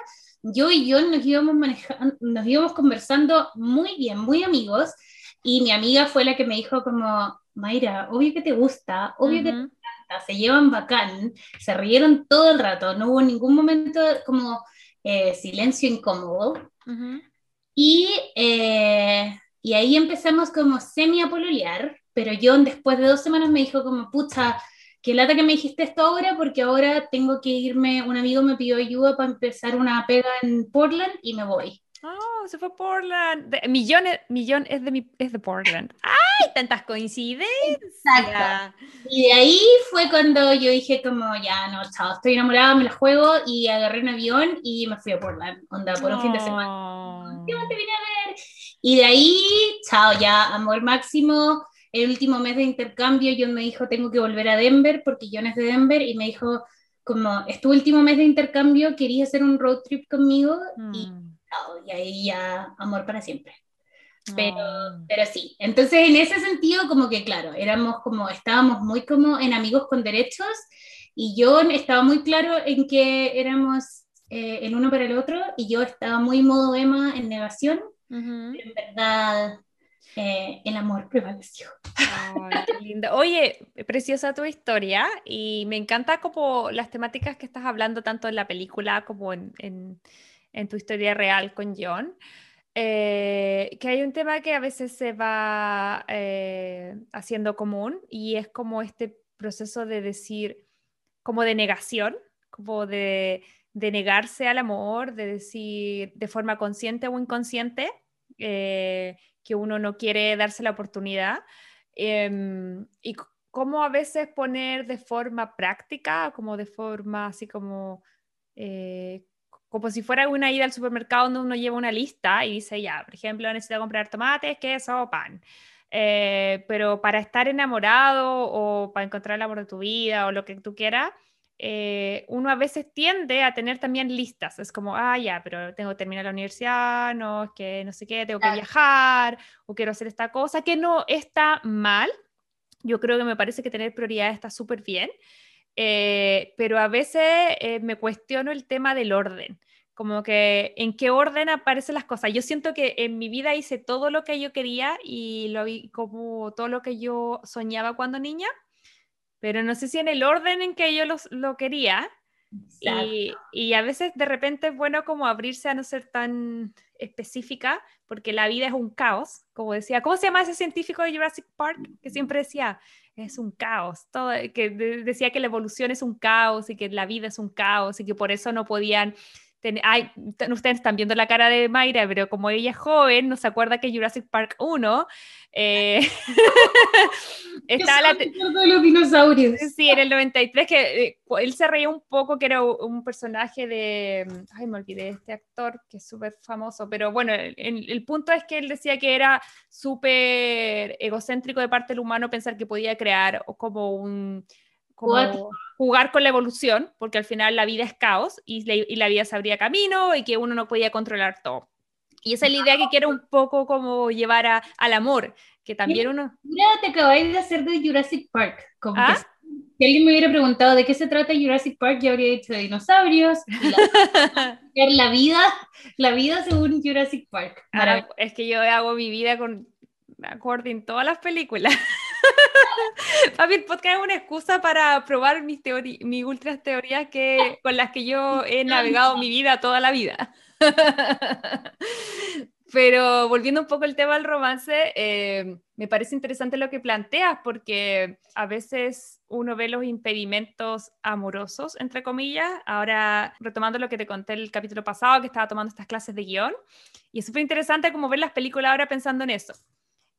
yo y yo nos íbamos, manejando, nos íbamos conversando muy bien, muy amigos, y mi amiga fue la que me dijo como, Mayra, obvio que te gusta, obvio que te encanta, se llevan bacán, se rieron todo el rato, no hubo ningún momento como eh, silencio incómodo. y, eh, y ahí empezamos como semi a pololear, pero John después de dos semanas me dijo como, pucha, qué lata que me dijiste esto ahora, porque ahora tengo que irme, un amigo me pidió ayuda para empezar una pega en Portland y me voy. Oh, se fue a Portland. De, millón, millón es, de es de Portland. ¡Ay! Tantas coincidencias. Exacto. Y de ahí fue cuando yo dije como, ya, no, chao, estoy enamorada, me la juego y agarré un avión y me fui a Portland. Onda, por un fin de semana. Yo te vine a ver. Y de ahí, chao, ya, amor máximo. El último mes de intercambio, John me dijo, tengo que volver a Denver porque John es de Denver y me dijo, como, este último mes de intercambio, quería hacer un road trip conmigo y y ahí ya amor para siempre. Pero, ah. pero sí, entonces en ese sentido como que claro, éramos como, estábamos muy como en amigos con derechos y yo estaba muy claro en que éramos eh, el uno para el otro y yo estaba muy modo Emma en negación, pero en verdad eh, el amor prevaleció. Oye, preciosa tu historia y me encanta como las temáticas que estás hablando tanto en la película como en, en en tu historia real con John, eh, que hay un tema que a veces se va eh, haciendo común y es como este proceso de decir, como de negación, como de, negarse al amor, de decir de forma consciente o inconsciente eh, que uno no quiere darse la oportunidad. Em, y cómo a veces poner de forma práctica, como de forma así como como si fuera una ida al supermercado donde uno lleva una lista y dice, ya, por ejemplo, necesito comprar tomates, queso, pan. Eh, pero para estar enamorado o para encontrar el amor de tu vida o lo que tú quieras, eh, uno a veces tiende a tener también listas. Es como, ah, ya, pero tengo que terminar la universidad, no, es que no sé qué, tengo que viajar o quiero hacer esta cosa, que no está mal. Yo creo que me parece que tener prioridades está súper bien. Eh, pero a veces me cuestiono el tema del orden como que en qué orden aparecen las cosas. Yo siento que en mi vida hice todo lo que yo quería y lo vi como todo lo que yo soñaba cuando niña, pero no sé si en el orden en que yo lo quería. Y, y, a veces de repente es bueno como abrirse a no ser tan específica, porque la vida es un caos, como decía, ¿cómo se llama ese científico de Jurassic Park que siempre decía, es un caos, todo, que decía que la evolución es un caos y que la vida es un caos y que por eso no podían Ay, ustedes están viendo la cara de Mayra, pero como ella es joven, no se acuerda que Jurassic Park 1 eh, estaba la de los dinosaurios. Sí, en el 93, que eh, él se reía un poco, que era un personaje de. Ay, me olvidé, este actor que es súper famoso, pero bueno, el, el, punto es que él decía que era súper egocéntrico de parte del humano pensar que podía crear como un como jugar con la evolución, porque al final la vida es caos y, la vida se abría camino y que uno no podía controlar todo. Y esa es la idea que quiero un poco como llevar a, al amor, que también uno... Mira, te acabáis de hacer de Jurassic Park, como ¿Ah? si alguien me hubiera preguntado de qué se trata Jurassic Park, yo habría dicho de dinosaurios, la, la vida, la vida según Jurassic Park. Es que yo hago mi vida con acorde en todas las películas. Papi, el podcast es una excusa para probar mis, mis ultras teorías que, con las que yo he navegado mi vida toda la vida. Pero volviendo un poco al tema del romance, eh, me parece interesante lo que planteas, porque a veces uno ve los impedimentos amorosos, entre comillas. Ahora, retomando lo que te conté el capítulo pasado, que estaba tomando estas clases de guion, y es súper interesante como ver las películas ahora pensando en eso.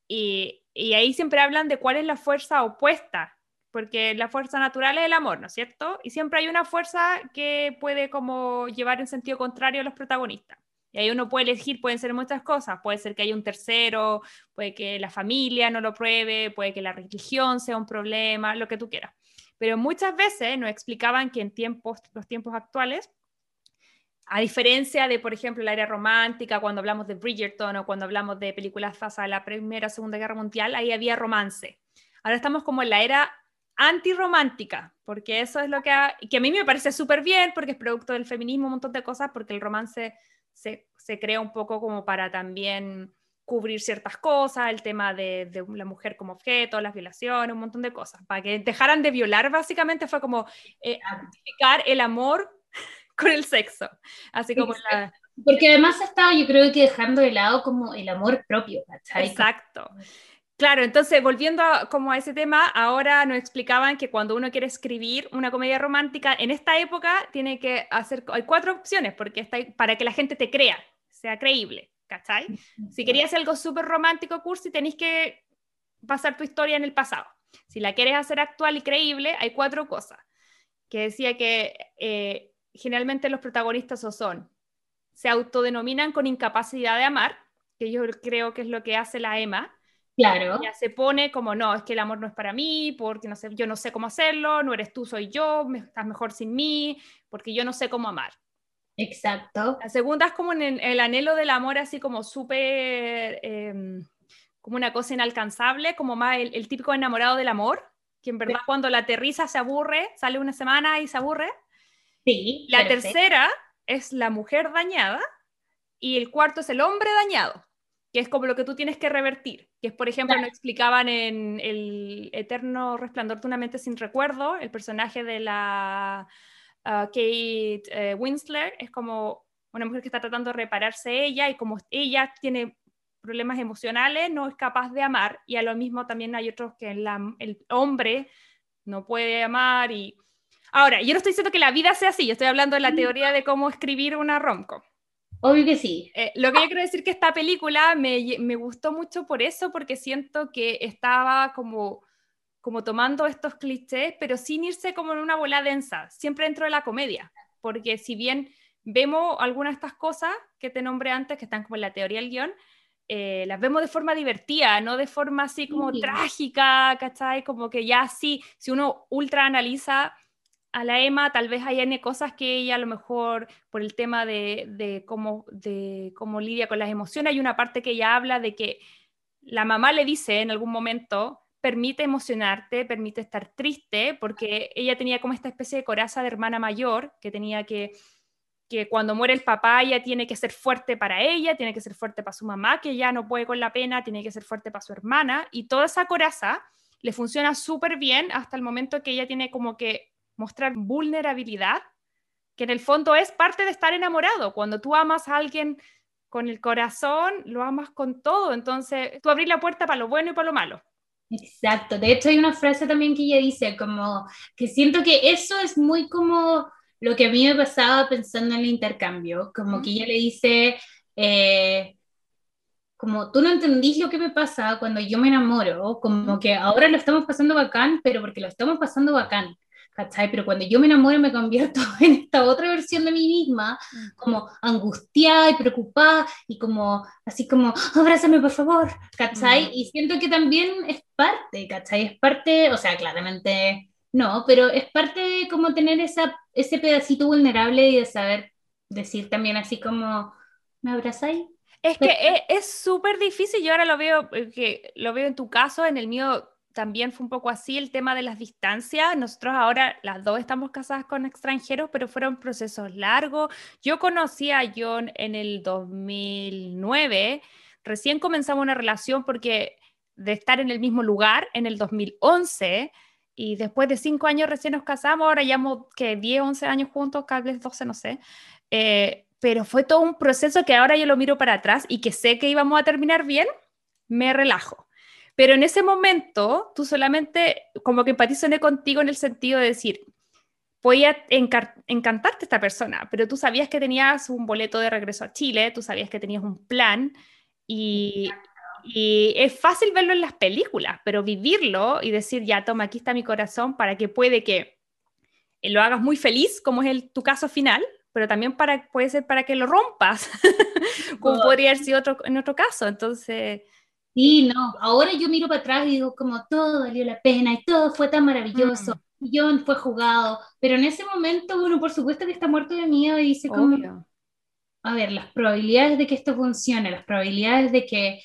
Y, ahí siempre hablan de cuál es la fuerza opuesta porque la fuerza natural es el amor, ¿no es cierto? Y siempre hay una fuerza que puede como llevar en sentido contrario a los protagonistas. Y ahí uno puede elegir, pueden ser muchas cosas, puede ser que haya un tercero, puede que la familia no lo pruebe, puede que la religión sea un problema, lo que tú quieras. Pero muchas veces nos explicaban que en tiempos, los tiempos actuales, a diferencia de, por ejemplo, la era romántica, cuando hablamos de Bridgerton o cuando hablamos de películas pasadas de la Primera Segunda Guerra Mundial, ahí había romance. Ahora estamos como en la era antirromántica, porque eso es lo que, que a mí me parece súper bien, porque es producto del feminismo, un montón de cosas, porque el romance se, se crea un poco como para también cubrir ciertas cosas, el tema de, de, la mujer como objeto, las violaciones, un montón de cosas. Para que dejaran de violar, básicamente fue como eh, el amor con el sexo. Así como la... Porque además estaba yo creo que dejando de lado como el amor propio. ¿cachai? Exacto. Claro, entonces volviendo a, como a ese tema, ahora nos explicaban que cuando uno quiere escribir una comedia romántica, en esta época tiene que hacer, hay cuatro opciones porque está, para que la gente te crea, sea creíble, ¿cachai? Si querías algo súper romántico, cursi, tenéis que pasar tu historia en el pasado. Si la quieres hacer actual y creíble, hay cuatro cosas. Que decía que eh, generalmente los protagonistas o son, se autodenominan con incapacidad de amar, que yo creo que es lo que hace la Emma, Claro. Ya se pone como, no, es que el amor no es para mí, porque no sé, yo no sé cómo hacerlo, no eres tú, soy yo, estás mejor sin mí, porque yo no sé cómo amar. Exacto. La segunda es como en el, anhelo del amor, así como súper, em, como una cosa inalcanzable, como más el, típico enamorado del amor, que en verdad cuando la aterriza se aburre, sale una semana y se aburre. Sí. La tercera es la mujer dañada y el cuarto es el hombre dañado que es como lo que tú tienes que revertir, que es, por ejemplo, nos explicaban en El Eterno Resplandor de una mente sin recuerdo, el personaje de la uh, Kate Winslet es como una mujer que está tratando de repararse ella y como ella tiene problemas emocionales, no es capaz de amar, y a lo mismo también hay otros que el hombre no puede amar y... Ahora, yo no estoy diciendo que la vida sea así, yo estoy hablando de la teoría de cómo escribir una romco. Obvio que sí. Eh, lo que yo quiero decir que esta película me, me, gustó mucho por eso, porque siento que estaba como, como tomando estos clichés, pero sin irse como en una bola densa, siempre dentro de la comedia. Porque si bien vemos algunas de estas cosas que te nombré antes, que están como en la teoría del guion, eh, las vemos de forma divertida, no de forma así como sí. trágica, ¿cachai? Como que ya sí, si uno ultra analiza a la Emma tal vez hay cosas que ella a lo mejor por el tema de, de, cómo, de cómo lidia con las emociones, hay una parte que ella habla de que la mamá le dice en algún momento, permite emocionarte, permite estar triste, porque ella tenía como esta especie de coraza de hermana mayor, que tenía que, que cuando muere el papá ella tiene que ser fuerte para ella, tiene que ser fuerte para su mamá, que ya no puede con la pena, tiene que ser fuerte para su hermana, y toda esa coraza le funciona súper bien hasta el momento que ella tiene como que mostrar vulnerabilidad, que en el fondo es parte de estar enamorado. Cuando tú amas a alguien con el corazón, lo amas con todo. Entonces, tú abrís la puerta para lo bueno y para lo malo. Exacto. De hecho, hay una frase también que ella dice, como que siento que eso es muy como lo que a mí me pasaba pensando en el intercambio, como que ella le dice, eh, como tú no entendís lo que me pasa cuando yo me enamoro, como que ahora lo estamos pasando bacán, pero porque lo estamos pasando bacán. ¿Cachai? Pero cuando yo me enamoro me convierto en esta otra versión de mí misma, como angustiada y preocupada y como así como, abrázame por favor, ¿cachai? Y siento que también es parte, ¿cachai? Es parte, o sea, claramente no, pero es parte de como tener esa, ese pedacito vulnerable y de saber decir también así como, ¿me abrazáis? Es que es súper difícil, yo ahora lo veo, eh, que lo veo en tu caso, en el mío también fue un poco así el tema de las distancias. Nosotros ahora las dos estamos casadas con extranjeros, pero fueron procesos largos. Yo conocí a John en el 2009, recién comenzamos una relación porque de estar en el mismo lugar en el 2011 y después de cinco años recién nos casamos, ahora llevamos que 10, 11 años juntos, tal vez 12, no sé. Eh, pero fue todo un proceso que ahora yo lo miro para atrás y que sé que íbamos a terminar bien, me relajo. Pero en ese momento, tú solamente como que empatizoné contigo en el sentido de decir, voy a encantarte esta persona, pero tú sabías que tenías un boleto de regreso a Chile, tú sabías que tenías un plan y, y es fácil verlo en las películas, pero vivirlo y decir, ya, toma, aquí está mi corazón para que puede que lo hagas muy feliz, como es el, tu caso final, pero también para, puede ser para que lo rompas, como podría haber sido otro, en otro caso. Entonces... Sí, no, ahora yo miro para atrás y digo como todo valió la pena y todo fue tan maravilloso. Mm. John fue jugado, pero en ese momento, bueno, por supuesto que está muerto de miedo y dice como, a ver, las probabilidades de que esto funcione, las probabilidades de que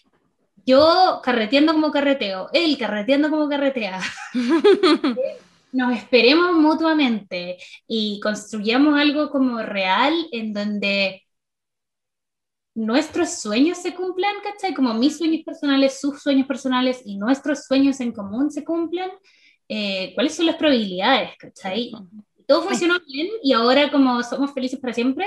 yo carreteando como carreteo, él carreteando como carretea, nos esperemos mutuamente y construyamos algo como real en donde nuestros sueños se cumplan, ¿cachai? Como mis sueños personales, sus sueños personales y nuestros sueños en común se cumplan, eh, ¿cuáles son las probabilidades, ¿cachai? Todo funcionó bien y ahora como somos felices para siempre,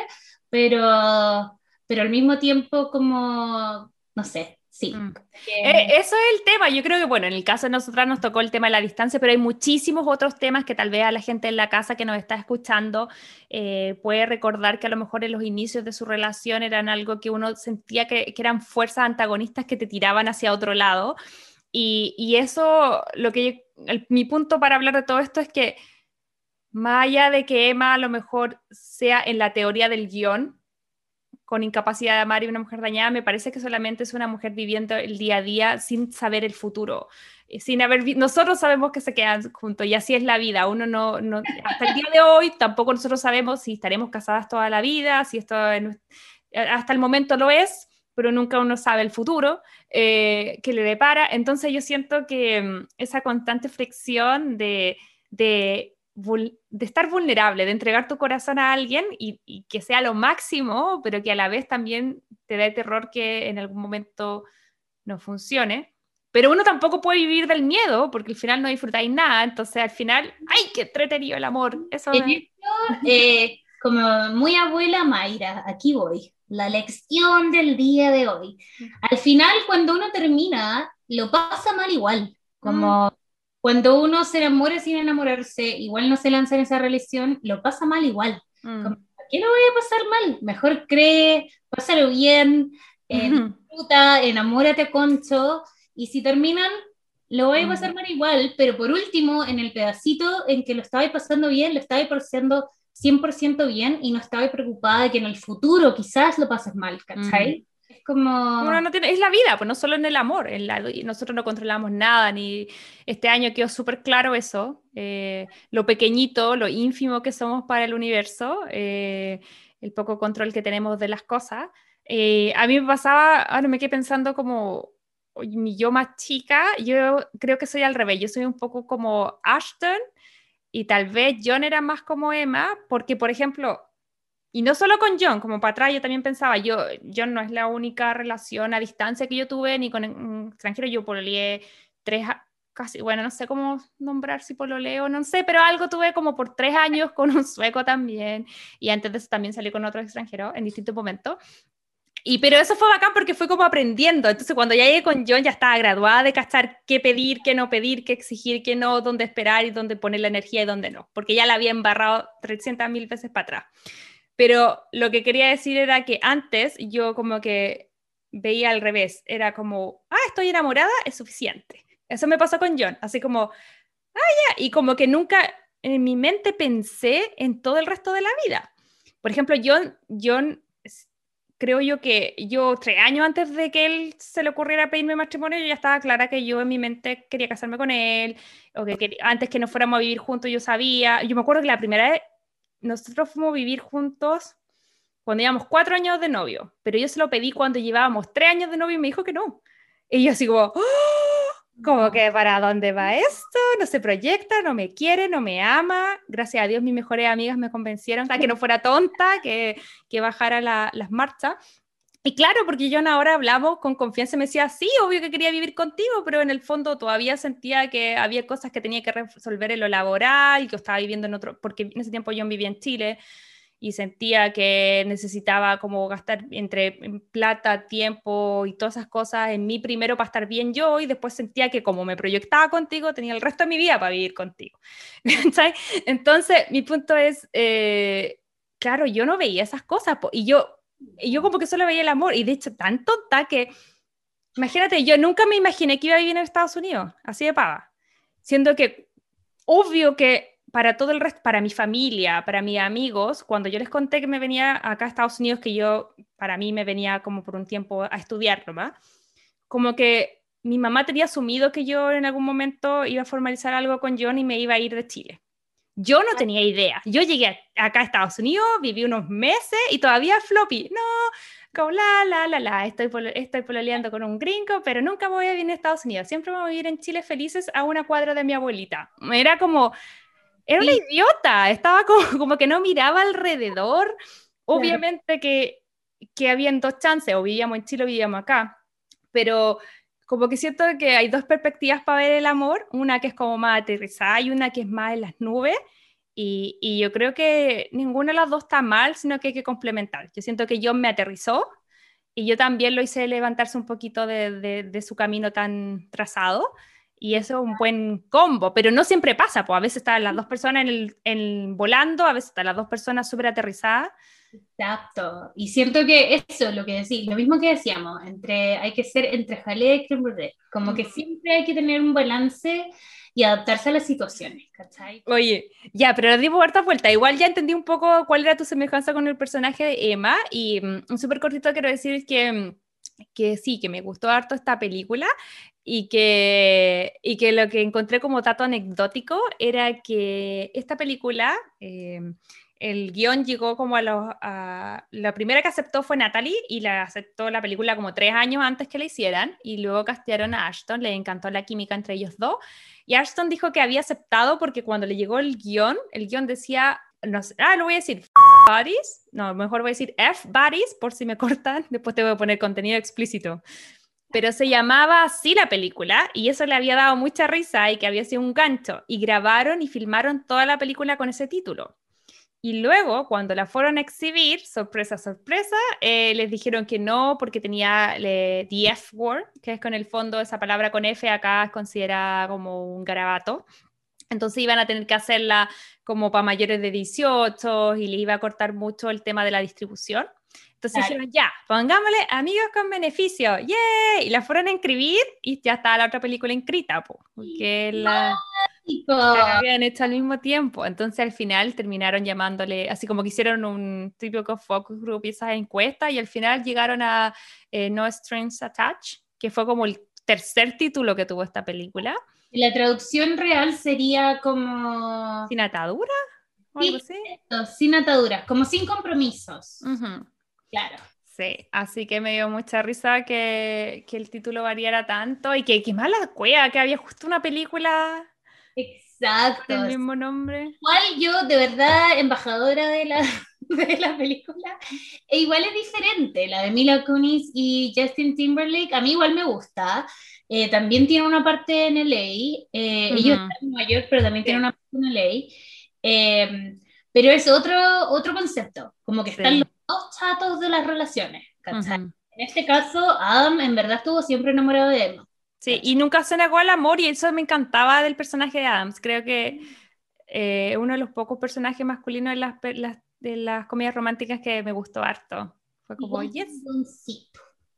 pero, pero al mismo tiempo como, no sé, Sí. Mm. Eh, eso es el tema. Yo creo que, bueno, en el caso de nosotras nos tocó el tema de la distancia, pero hay muchísimos otros temas que tal vez a la gente en la casa que nos está escuchando eh, puede recordar que a lo mejor en los inicios de su relación eran algo que uno sentía que, que eran fuerzas antagonistas que te tiraban hacia otro lado. Y, y eso, lo que mi punto para hablar de todo esto es que más allá de que Emma a lo mejor sea en la teoría del guion, con incapacidad de amar y una mujer dañada, me parece que solamente es una mujer viviendo el día a día sin saber el futuro, eh, sin haber nosotros sabemos que se quedan juntos y así es la vida. Uno no, no, hasta el día de hoy tampoco nosotros sabemos si estaremos casadas toda la vida, si esto hasta el momento lo es, pero nunca uno sabe el futuro eh, que le depara. Entonces yo siento que mm, esa constante fricción de, de de estar vulnerable, de entregar tu corazón a alguien y, que sea lo máximo, pero que a la vez también te dé terror que en algún momento no funcione. Pero uno tampoco puede vivir del miedo, porque al final no disfrutáis nada, entonces al final, ¡ay, qué entretenido el amor! Eso eh, como muy abuela Mayra, aquí voy, la lección del día de hoy. Al final, cuando uno termina, lo pasa mal igual, como... Mm cuando uno se enamora sin enamorarse, igual no se lanza en esa relación, lo pasa mal igual. Mm. qué lo voy a pasar mal? Mejor cree, pásalo bien, eh, disfruta, enamórate concho, y si terminan, lo voy a pasar mm. mal igual, pero por último, en el pedacito en que lo estaba pasando bien, lo estaba pasando 100% bien y no estaba preocupada de que en el futuro quizás lo pases mal, ¿cachai? Mm como... no tiene, es la vida, pues no solo en el amor, en la, nosotros no controlamos nada, ni este año quedó súper claro eso, eh, lo pequeñito, lo ínfimo que somos para el universo, eh, el poco control que tenemos de las cosas. Eh, a mí me pasaba, ahora me quedé pensando como mi yo más chica, yo creo que soy al revés, yo soy un poco como Ashton y tal vez John era más como Emma, porque por ejemplo, y no solo con John, como para atrás yo también pensaba, yo, John no es la única relación a distancia que yo tuve, ni con un extranjero, yo pololeé tres, casi, bueno, no sé cómo nombrar si pololeo, no sé, pero algo tuve como por tres años con un sueco también, y antes de eso también salí con otro extranjero en distintos momentos. Y, pero eso fue bacán porque fue como aprendiendo. Entonces, cuando ya llegué con John, ya estaba graduada de cachar qué pedir, qué no pedir, qué exigir, qué no, dónde esperar y dónde poner la energía y dónde no. Porque ya la había embarrado 300 mil veces para atrás. Pero lo que quería decir era que antes yo como que veía al revés, era como, ah, estoy enamorada, es suficiente. Eso me pasó con John, así como, ah, ya, y como que nunca en mi mente pensé en todo el resto de la vida. Por ejemplo, John, John creo yo que yo tres años antes de que él se le ocurriera pedirme matrimonio, yo ya estaba clara que yo en mi mente quería casarme con él, o que, antes que nos fuéramos a vivir juntos yo sabía, yo me acuerdo que la primera vez nosotros fuimos a vivir juntos cuando llevamos cuatro años de novio, pero yo se lo pedí cuando llevábamos tres años de novio y me dijo que no. Y yo así como, ¡Oh! como que para dónde va esto, no se proyecta, no me quiere, no me ama. Gracias a Dios mis mejores amigas me convencieron a que no fuera tonta, que, que bajara las marchas. Y claro, porque yo ahora hablamos con confianza, me decía, sí, obvio que quería vivir contigo, pero en el fondo todavía sentía que había cosas que tenía que resolver en lo laboral, que estaba viviendo en otro, porque en ese tiempo yo vivía en Chile, y sentía que necesitaba como gastar entre plata, tiempo y todas esas cosas en mí primero para estar bien yo y después sentía que como me proyectaba contigo tenía el resto de mi vida para vivir contigo. Entonces mi punto es, eh, claro, yo no veía esas cosas y yo, y yo como que solo veía el amor y de hecho tan tonta que, imagínate, yo nunca me imaginé que iba a vivir en Estados Unidos, así de paga, siendo que obvio que para todo el resto, para mi familia, para mis amigos, cuando yo les conté que me venía acá a Estados Unidos, que yo, para mí me venía como por un tiempo a estudiar nomás, como que mi mamá tenía asumido que yo en algún momento iba a formalizar algo con John y me iba a ir de Chile. Yo no tenía idea. Yo llegué acá a Estados Unidos, viví unos meses y todavía floppy. No, como la, la, la, la, estoy, estoy pololeando con un gringo, pero nunca voy a vivir en Estados Unidos. Siempre voy a vivir en Chile felices a una cuadra de mi abuelita. Era como, era una idiota, estaba como, como, que no miraba alrededor. Obviamente que, que habían dos chances, o vivíamos en Chile o vivíamos acá, pero como que siento que hay dos perspectivas para ver el amor, una que es como más aterrizada y una que es más en las nubes. Y, y, yo creo que ninguna de las dos está mal, sino que hay que complementar. Yo siento que John me aterrizó y yo también lo hice levantarse un poquito de, de, de su camino tan trazado y eso es un buen combo, pero no siempre pasa, pues a veces están las dos personas en el, en volando, a veces están las dos personas súper aterrizadas. Exacto, y siento que eso es lo que decís, lo mismo que decíamos, entre, hay que ser entre jalea y creme como que siempre hay que tener un balance y adaptarse a las situaciones, ¿cachai? Oye, ya, pero dimos harta vuelta. Igual ya entendí un poco cuál era tu semejanza con el personaje de Emma y mm, un súper cortito quiero decir que mm, que sí, que me gustó harto esta película y que, y que lo que encontré como dato anecdótico era que esta película, eh, el guion llegó como a, los, La primera que aceptó fue Natalie y la aceptó la película como tres años antes que la hicieran y luego castearon a Ashton, le encantó la química entre ellos dos. Y Ashton dijo que había aceptado porque cuando le llegó el guion, el guion decía, no sé, ah, lo voy a decir, bodies, no, mejor voy a decir F bodies por si me cortan, después te voy a poner contenido explícito. Pero se llamaba así la película y eso le había dado mucha risa y que había sido un gancho. Y grabaron y filmaron toda la película con ese título. Y luego, cuando la fueron a exhibir, sorpresa, sorpresa, eh, les dijeron que no porque tenía the F word, que es con el fondo esa palabra con F acá es considerada como un garabato. Entonces iban a tener que hacerla como para mayores de 18 y le iba a cortar mucho el tema de la distribución. Entonces dijeron, ya, pongámosle amigos con beneficio, ¡yay! Y la fueron a inscribir y ya estaba la otra película inscrita, porque la, habían hecho al mismo tiempo. Entonces al final terminaron llamándole, así como que hicieron un típico focus group y esas encuestas, y al final llegaron a eh, No Strings Attached, que fue como el tercer título que tuvo esta película. La traducción real sería como... ¿Sin atadura? Sí, sin ataduras, como sin compromisos. Claro. Sí, así que me dio mucha risa que, que el título variara tanto y que, qué mala cueva, que había justo una película. Exacto. El mismo nombre. Igual yo, de verdad, embajadora de la, de la película, e igual es diferente. La de Mila Kunis y Justin Timberlake, a mí igual me gusta. Eh, también tiene una parte en LA. Eh, Ellos están en Nueva York, pero también tiene una parte en LA. Eh, pero es otro, otro concepto, como que están los dos chatos de las relaciones. En este caso, Adam en verdad estuvo siempre enamorado de Emma. Sí, y nunca se negó al amor y eso me encantaba del personaje de Adams. Creo que eh, uno de los pocos personajes masculinos de las, de las comedias románticas que me gustó harto. Fue como, yes.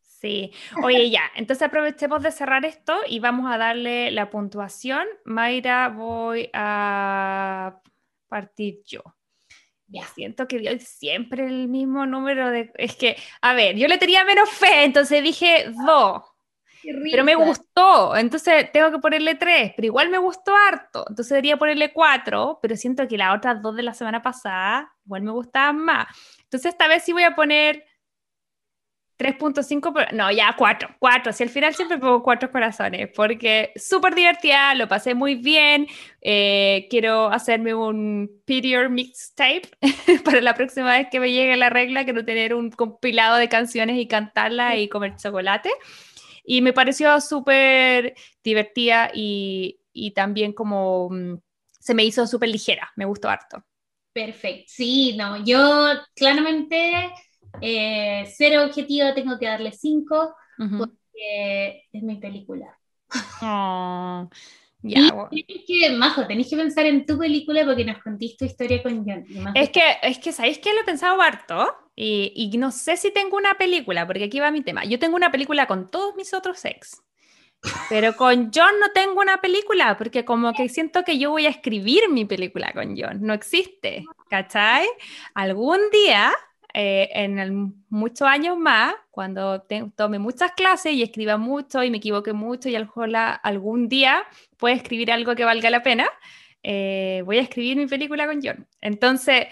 Sí, oye, ya, entonces aprovechemos de cerrar esto y vamos a darle la puntuación. Mayra, voy a partir yo. Ya. Siento que dio siempre el mismo número de... Es que, a ver, yo le tenía menos fe, entonces dije dos. Pero me gustó, entonces tengo que ponerle tres, pero igual me gustó harto, entonces debería ponerle cuatro, pero siento que las otras dos de la semana pasada igual me gustaban más. Entonces esta vez sí voy a poner 3.5, no, ya 4, 4. Si al final siempre pongo 4 corazones, porque súper divertida, lo pasé muy bien. Eh, quiero hacerme un Period mixtape para la próxima vez que me llegue la regla, quiero tener un compilado de canciones y cantarla y comer chocolate. Y me pareció súper divertida y, y, también como mm, se me hizo súper ligera, me gustó harto. Perfecto. Sí, no, yo claramente eh, cero objetivo, tengo que darle cinco porque es mi película. Oh, ya, y que, Majo, tenéis que pensar en tu película porque nos contaste tu historia con John. Es que, es que, ¿sabéis que lo he pensado harto? Y, y, no sé si tengo una película, porque aquí va mi tema. Yo tengo una película con todos mis otros ex. Pero con John no tengo una película, porque como que siento que yo voy a escribir mi película con John. No existe, ¿cachai? Algún día, eh, en muchos años más, cuando tome muchas clases y escriba mucho y me equivoque mucho y algún día pueda escribir algo que valga la pena, eh, voy a escribir mi película con John. Entonces,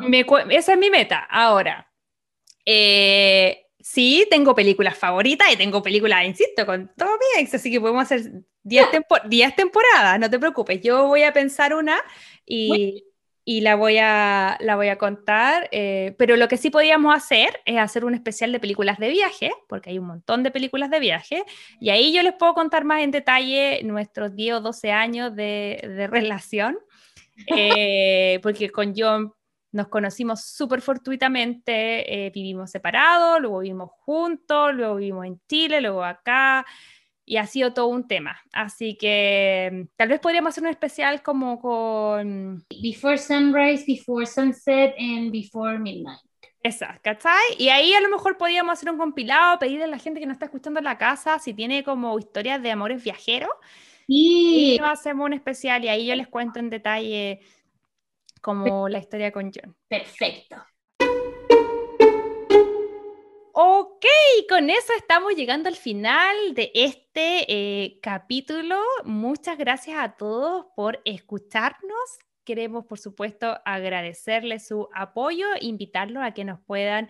me, esa es mi meta. Ahora, eh, sí, tengo películas favoritas y tengo películas, insisto, con todo mi ex, así que podemos hacer 10 temporadas, no te preocupes. Yo voy a pensar una y, y la, voy a, la voy a contar, eh, pero lo que sí podíamos hacer es hacer un especial de películas de viaje, porque hay un montón de películas de viaje, y ahí yo les puedo contar más en detalle nuestros 10 o 12 años de, de relación. Eh, porque con John nos conocimos súper fortuitamente, eh, vivimos separados, luego vivimos juntos, luego vivimos en Chile, luego acá, y ha sido todo un tema. Así que mm, tal vez podríamos hacer un especial como con... Before Sunrise, Before Sunset and Before Midnight. Exacto, ¿cachai? Y ahí a lo mejor podríamos hacer un compilado, pedirle a la gente que nos está escuchando en la casa si tiene como historias de amores viajeros. Y hacemos un especial y ahí yo les cuento en detalle como la historia con John. Perfecto. Ok, con eso estamos llegando al final de este eh, capítulo. Muchas gracias a todos por escucharnos. Queremos, por supuesto, agradecerles su apoyo, invitarlos a que nos puedan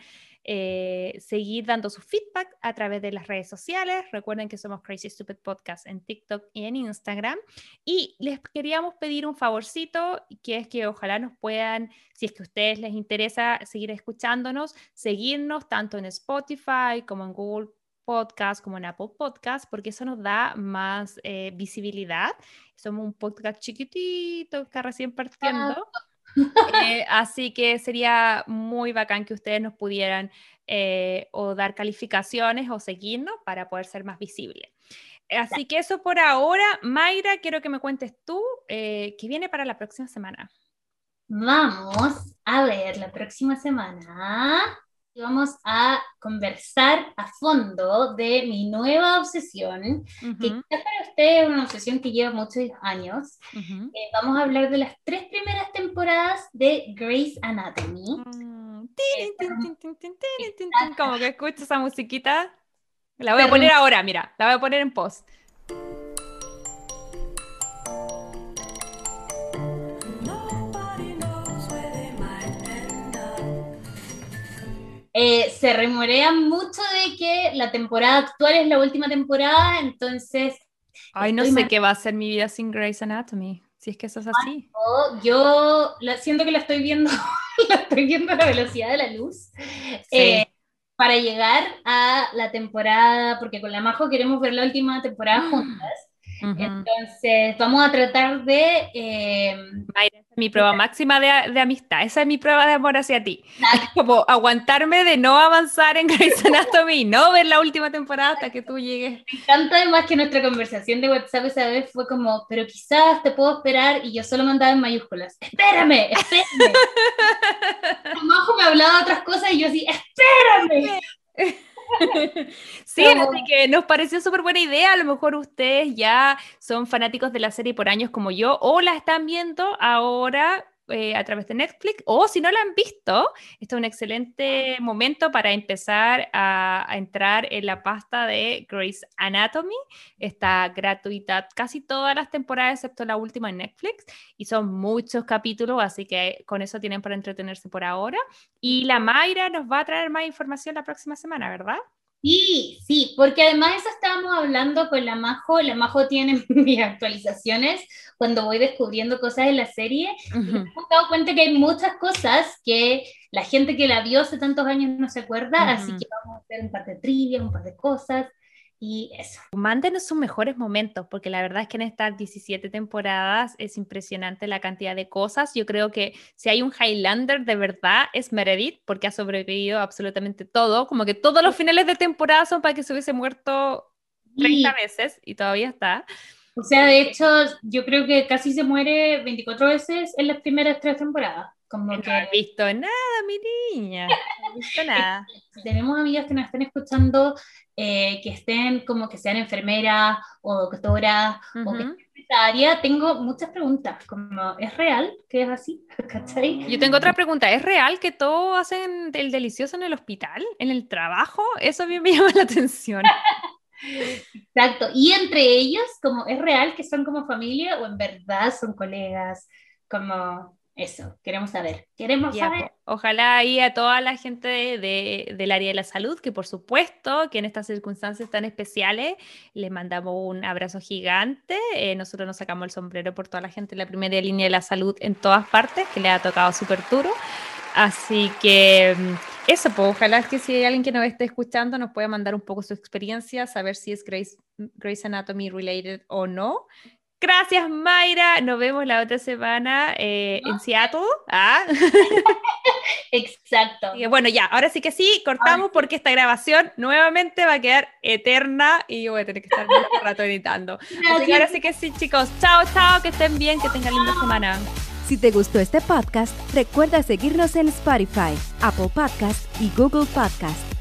eh, seguir dando su feedback a través de las redes sociales. Recuerden que somos Crazy Stupid Podcast en TikTok y en Instagram. Y les queríamos pedir un favorcito, que es que ojalá nos puedan, si es que a ustedes les interesa seguir escuchándonos, seguirnos tanto en Spotify como en Google Podcast como en Apple Podcast, porque eso nos da más eh, visibilidad. Somos un podcast chiquitito, está recién partiendo. Eh, así que sería muy bacán que ustedes nos pudieran eh, o dar calificaciones o seguirnos para poder ser más visibles. Así que eso por ahora. Mayra, quiero que me cuentes tú eh, qué viene para la próxima semana. Vamos a ver la próxima semana vamos a conversar a fondo de mi nueva obsesión, que quizás para usted es una obsesión que lleva muchos años. Eh, vamos a hablar de las tres primeras temporadas de Grey's Anatomy. Como que escucho esa musiquita. La voy a poner ahora, mira, la voy a poner en post. Eh, se remorea mucho de que la temporada actual es la última temporada, entonces... Ay, no sé qué va a ser mi vida sin Grey's Anatomy, si es que eso es así. yo siento que la estoy viendo, la estoy viendo a la velocidad de la luz. Eh, para llegar a la temporada, porque con la Majo queremos ver la última temporada juntas. Entonces, vamos a tratar de... Eh, mi prueba máxima de, de, amistad, esa es mi prueba de amor hacia ti. Como aguantarme de no avanzar en Grey's Anatomy y no ver la última temporada hasta que tú llegues. Me encanta además que nuestra conversación de WhatsApp esa vez fue como, pero quizás te puedo esperar y yo solo mandaba en mayúsculas, espérame, espérame. Majo me hablaba de otras cosas y yo así, espérame. sí, así que nos pareció súper buena idea. A lo mejor ustedes ya son fanáticos de la serie por años como yo o la están viendo ahora eh, a través de Netflix o si no la han visto, este es un excelente momento para empezar a, entrar en la pasta de Grey's Anatomy. Está gratuita casi todas las temporadas excepto la última en Netflix y son muchos capítulos, así que con eso tienen para entretenerse por ahora. Y la Mayra nos va a traer más información la próxima semana, ¿verdad? Sí, sí, porque además eso estábamos hablando con la Majo, la Majo tiene mis actualizaciones cuando voy descubriendo cosas de la serie, y me hemos dado cuenta que hay muchas cosas que la gente que la vio hace tantos años no se acuerda, así que vamos a hacer un par de trivia, un par de cosas, Y eso. Mándenos sus mejores momentos, porque la verdad es que en estas 17 temporadas es impresionante la cantidad de cosas. Yo creo que si hay un Highlander de verdad es Meredith, porque ha sobrevivido absolutamente todo. Como que todos los finales de temporada son para que se hubiese muerto 30 veces y todavía está. O sea, de hecho, yo creo que casi se muere 24 veces en las primeras tres temporadas. Como no que... he visto nada, mi niña. No he visto nada. Tenemos amigas que nos estén escuchando, eh, que estén como que sean enfermeras o doctoras o que estén en esta área. Tengo muchas preguntas, como, ¿es real que es así? ¿Cachai? Yo tengo otra pregunta. ¿Es real que todos hacen el delicioso en el hospital, en el trabajo? Eso a mí me llama la atención. Exacto. Y entre ellos, como es real que son como familia o en verdad son colegas, como eso, queremos saber. Queremos saber. Ojalá ahí a toda la gente de, del área de la salud, que por supuesto que en estas circunstancias tan especiales les mandamos un abrazo gigante. Eh, nosotros nos sacamos el sombrero por toda la gente de la primera línea de la salud en todas partes, que le ha tocado súper duro. Así que mm, eso, pues ojalá que si hay alguien que nos esté escuchando nos pueda mandar un poco su experiencia, saber si es Grace, Grace Anatomy related o no. Gracias, Mayra. Nos vemos la otra semana eh, en Seattle. ¿Ah? Exacto. Y bueno, ya, ahora sí que sí, cortamos porque esta grabación nuevamente va a quedar eterna y yo voy a tener que estar mucho rato editando. Así ahora sí que sí, chicos. Chao, chao, que estén bien, que tengan linda semana. Si te gustó este podcast, recuerda seguirnos en Spotify, Apple Podcast y Google Podcast.